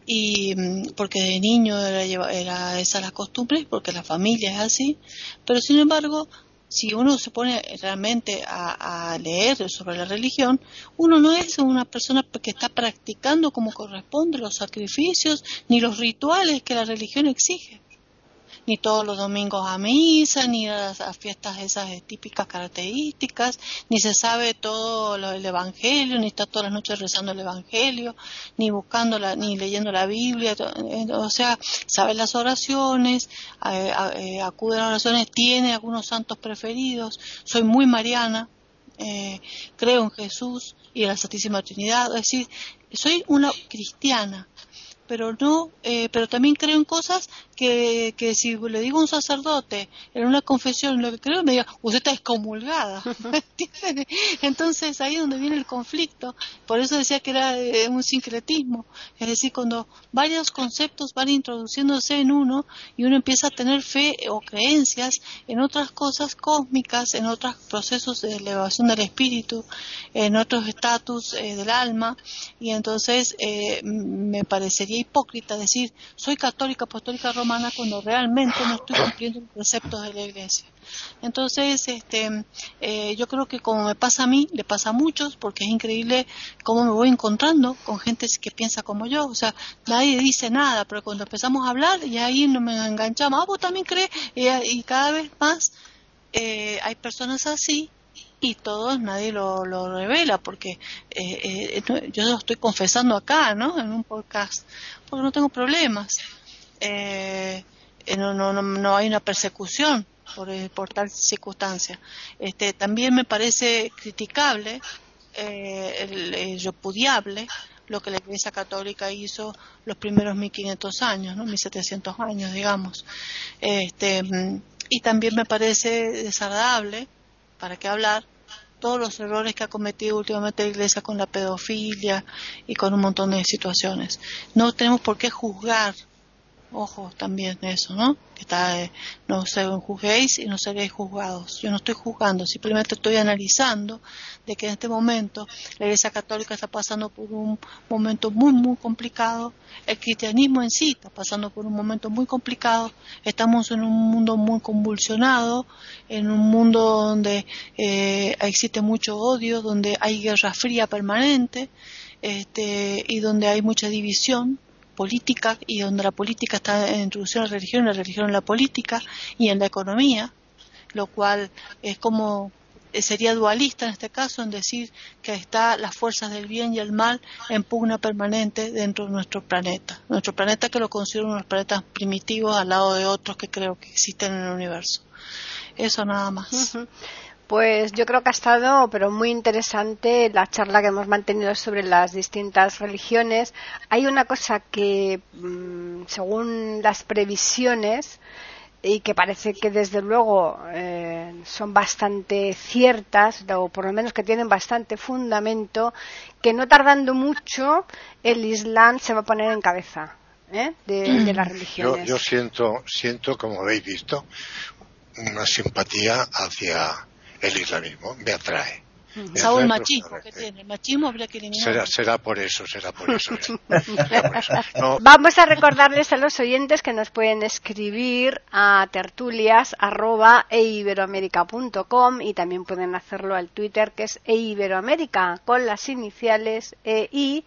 y mm, porque de niño era, era esa la costumbre, porque la familia es así, pero sin embargo si uno se pone realmente a, leer sobre la religión, uno no es una persona que está practicando como corresponde los sacrificios ni los rituales que la religión exige ni todos los domingos a misa, ni a fiestas esas típicas características, ni se sabe todo lo, el Evangelio, ni está todas las noches rezando el Evangelio, ni buscando ni leyendo la Biblia, eh, o sea, sabe las oraciones, eh, acude a las oraciones, tiene algunos santos preferidos, soy muy mariana, eh, creo en Jesús y en la Santísima Trinidad, es decir, soy una cristiana, pero no, eh, pero también creo en cosas que, que si le digo a un sacerdote en una confesión lo que creo, me diga, usted está excomulgada. Entonces ahí es donde viene el conflicto. Por eso decía que era eh, un sincretismo. Es decir, cuando varios conceptos van introduciéndose en uno y uno empieza a tener fe o creencias en otras cosas cósmicas, en otros procesos de elevación del espíritu, en otros estatus eh, del alma, y entonces me parecería hipócrita decir soy católica apostólica romana cuando realmente no estoy cumpliendo los preceptos de la iglesia. Entonces, este, eh, yo creo que como me pasa a mí, le pasa a muchos, porque es increíble cómo me voy encontrando con gente que piensa como yo. O sea, nadie dice nada, pero cuando empezamos a hablar, y ahí no me enganchamos, ah, vos también crees, y, cada vez más eh, hay personas así y todos nadie lo, revela porque eh, eh, yo lo estoy confesando acá, ¿no? En un podcast, porque no tengo problemas. Eh, no, no, no, no hay una persecución por, por tal circunstancia. Este, también me parece criticable, el, repudiable, lo que la Iglesia Católica hizo los primeros 1500 años, ¿no? 1700 años, digamos. Este, y también me parece desagradable para qué hablar todos los errores que ha cometido últimamente la Iglesia con la pedofilia y con un montón de situaciones. No tenemos por qué juzgar Ojo también eso, ¿no? Que está, eh, no se juzguéis y no seréis juzgados. Yo no estoy juzgando, simplemente estoy analizando de que en este momento la Iglesia Católica está pasando por un momento muy, muy complicado. El cristianismo en sí está pasando por un momento muy complicado. Estamos en un mundo muy convulsionado, en un mundo donde eh, existe mucho odio, donde hay guerra fría permanente este, y donde hay mucha división política y donde la política está en introducción a la religión, la religión en la política y en la economía, lo cual es como eh, sería dualista en este caso en decir que está las fuerzas del bien y el mal en pugna permanente dentro de nuestro planeta. Nuestro planeta que lo considero uno de los planetas primitivos al lado de otros que creo que existen en el universo. Eso nada más. Pues yo creo que ha estado, pero muy interesante la charla que hemos mantenido sobre las distintas religiones. Hay una cosa que, mm, según las previsiones, y que parece que desde luego eh, son bastante ciertas, o por lo menos que tienen bastante fundamento, que no tardando mucho el Islam se va a poner en cabeza. ¿eh? De, las religiones. Yo, yo siento, siento, como habéis visto, una simpatía hacia el islamismo me atrae. Me machismo que tiene, el machismo habría que Será, será por eso, será por eso. Vamos a recordarles a los oyentes que nos pueden escribir a tertulias@eiberoamerica.com y también pueden hacerlo al Twitter que es eiberoamerica con las iniciales EI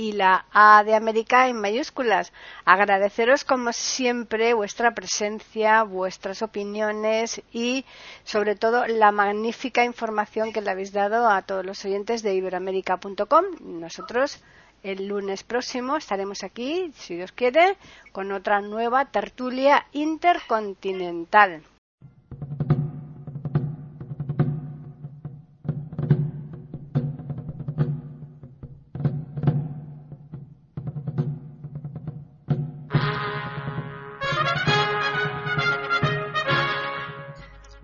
y la A de América en mayúsculas. Agradeceros como siempre vuestra presencia, vuestras opiniones y sobre todo la magnífica información que le habéis dado a todos los oyentes de iberoamérica.com. Nosotros el lunes próximo estaremos aquí, si Dios quiere, con otra nueva tertulia intercontinental.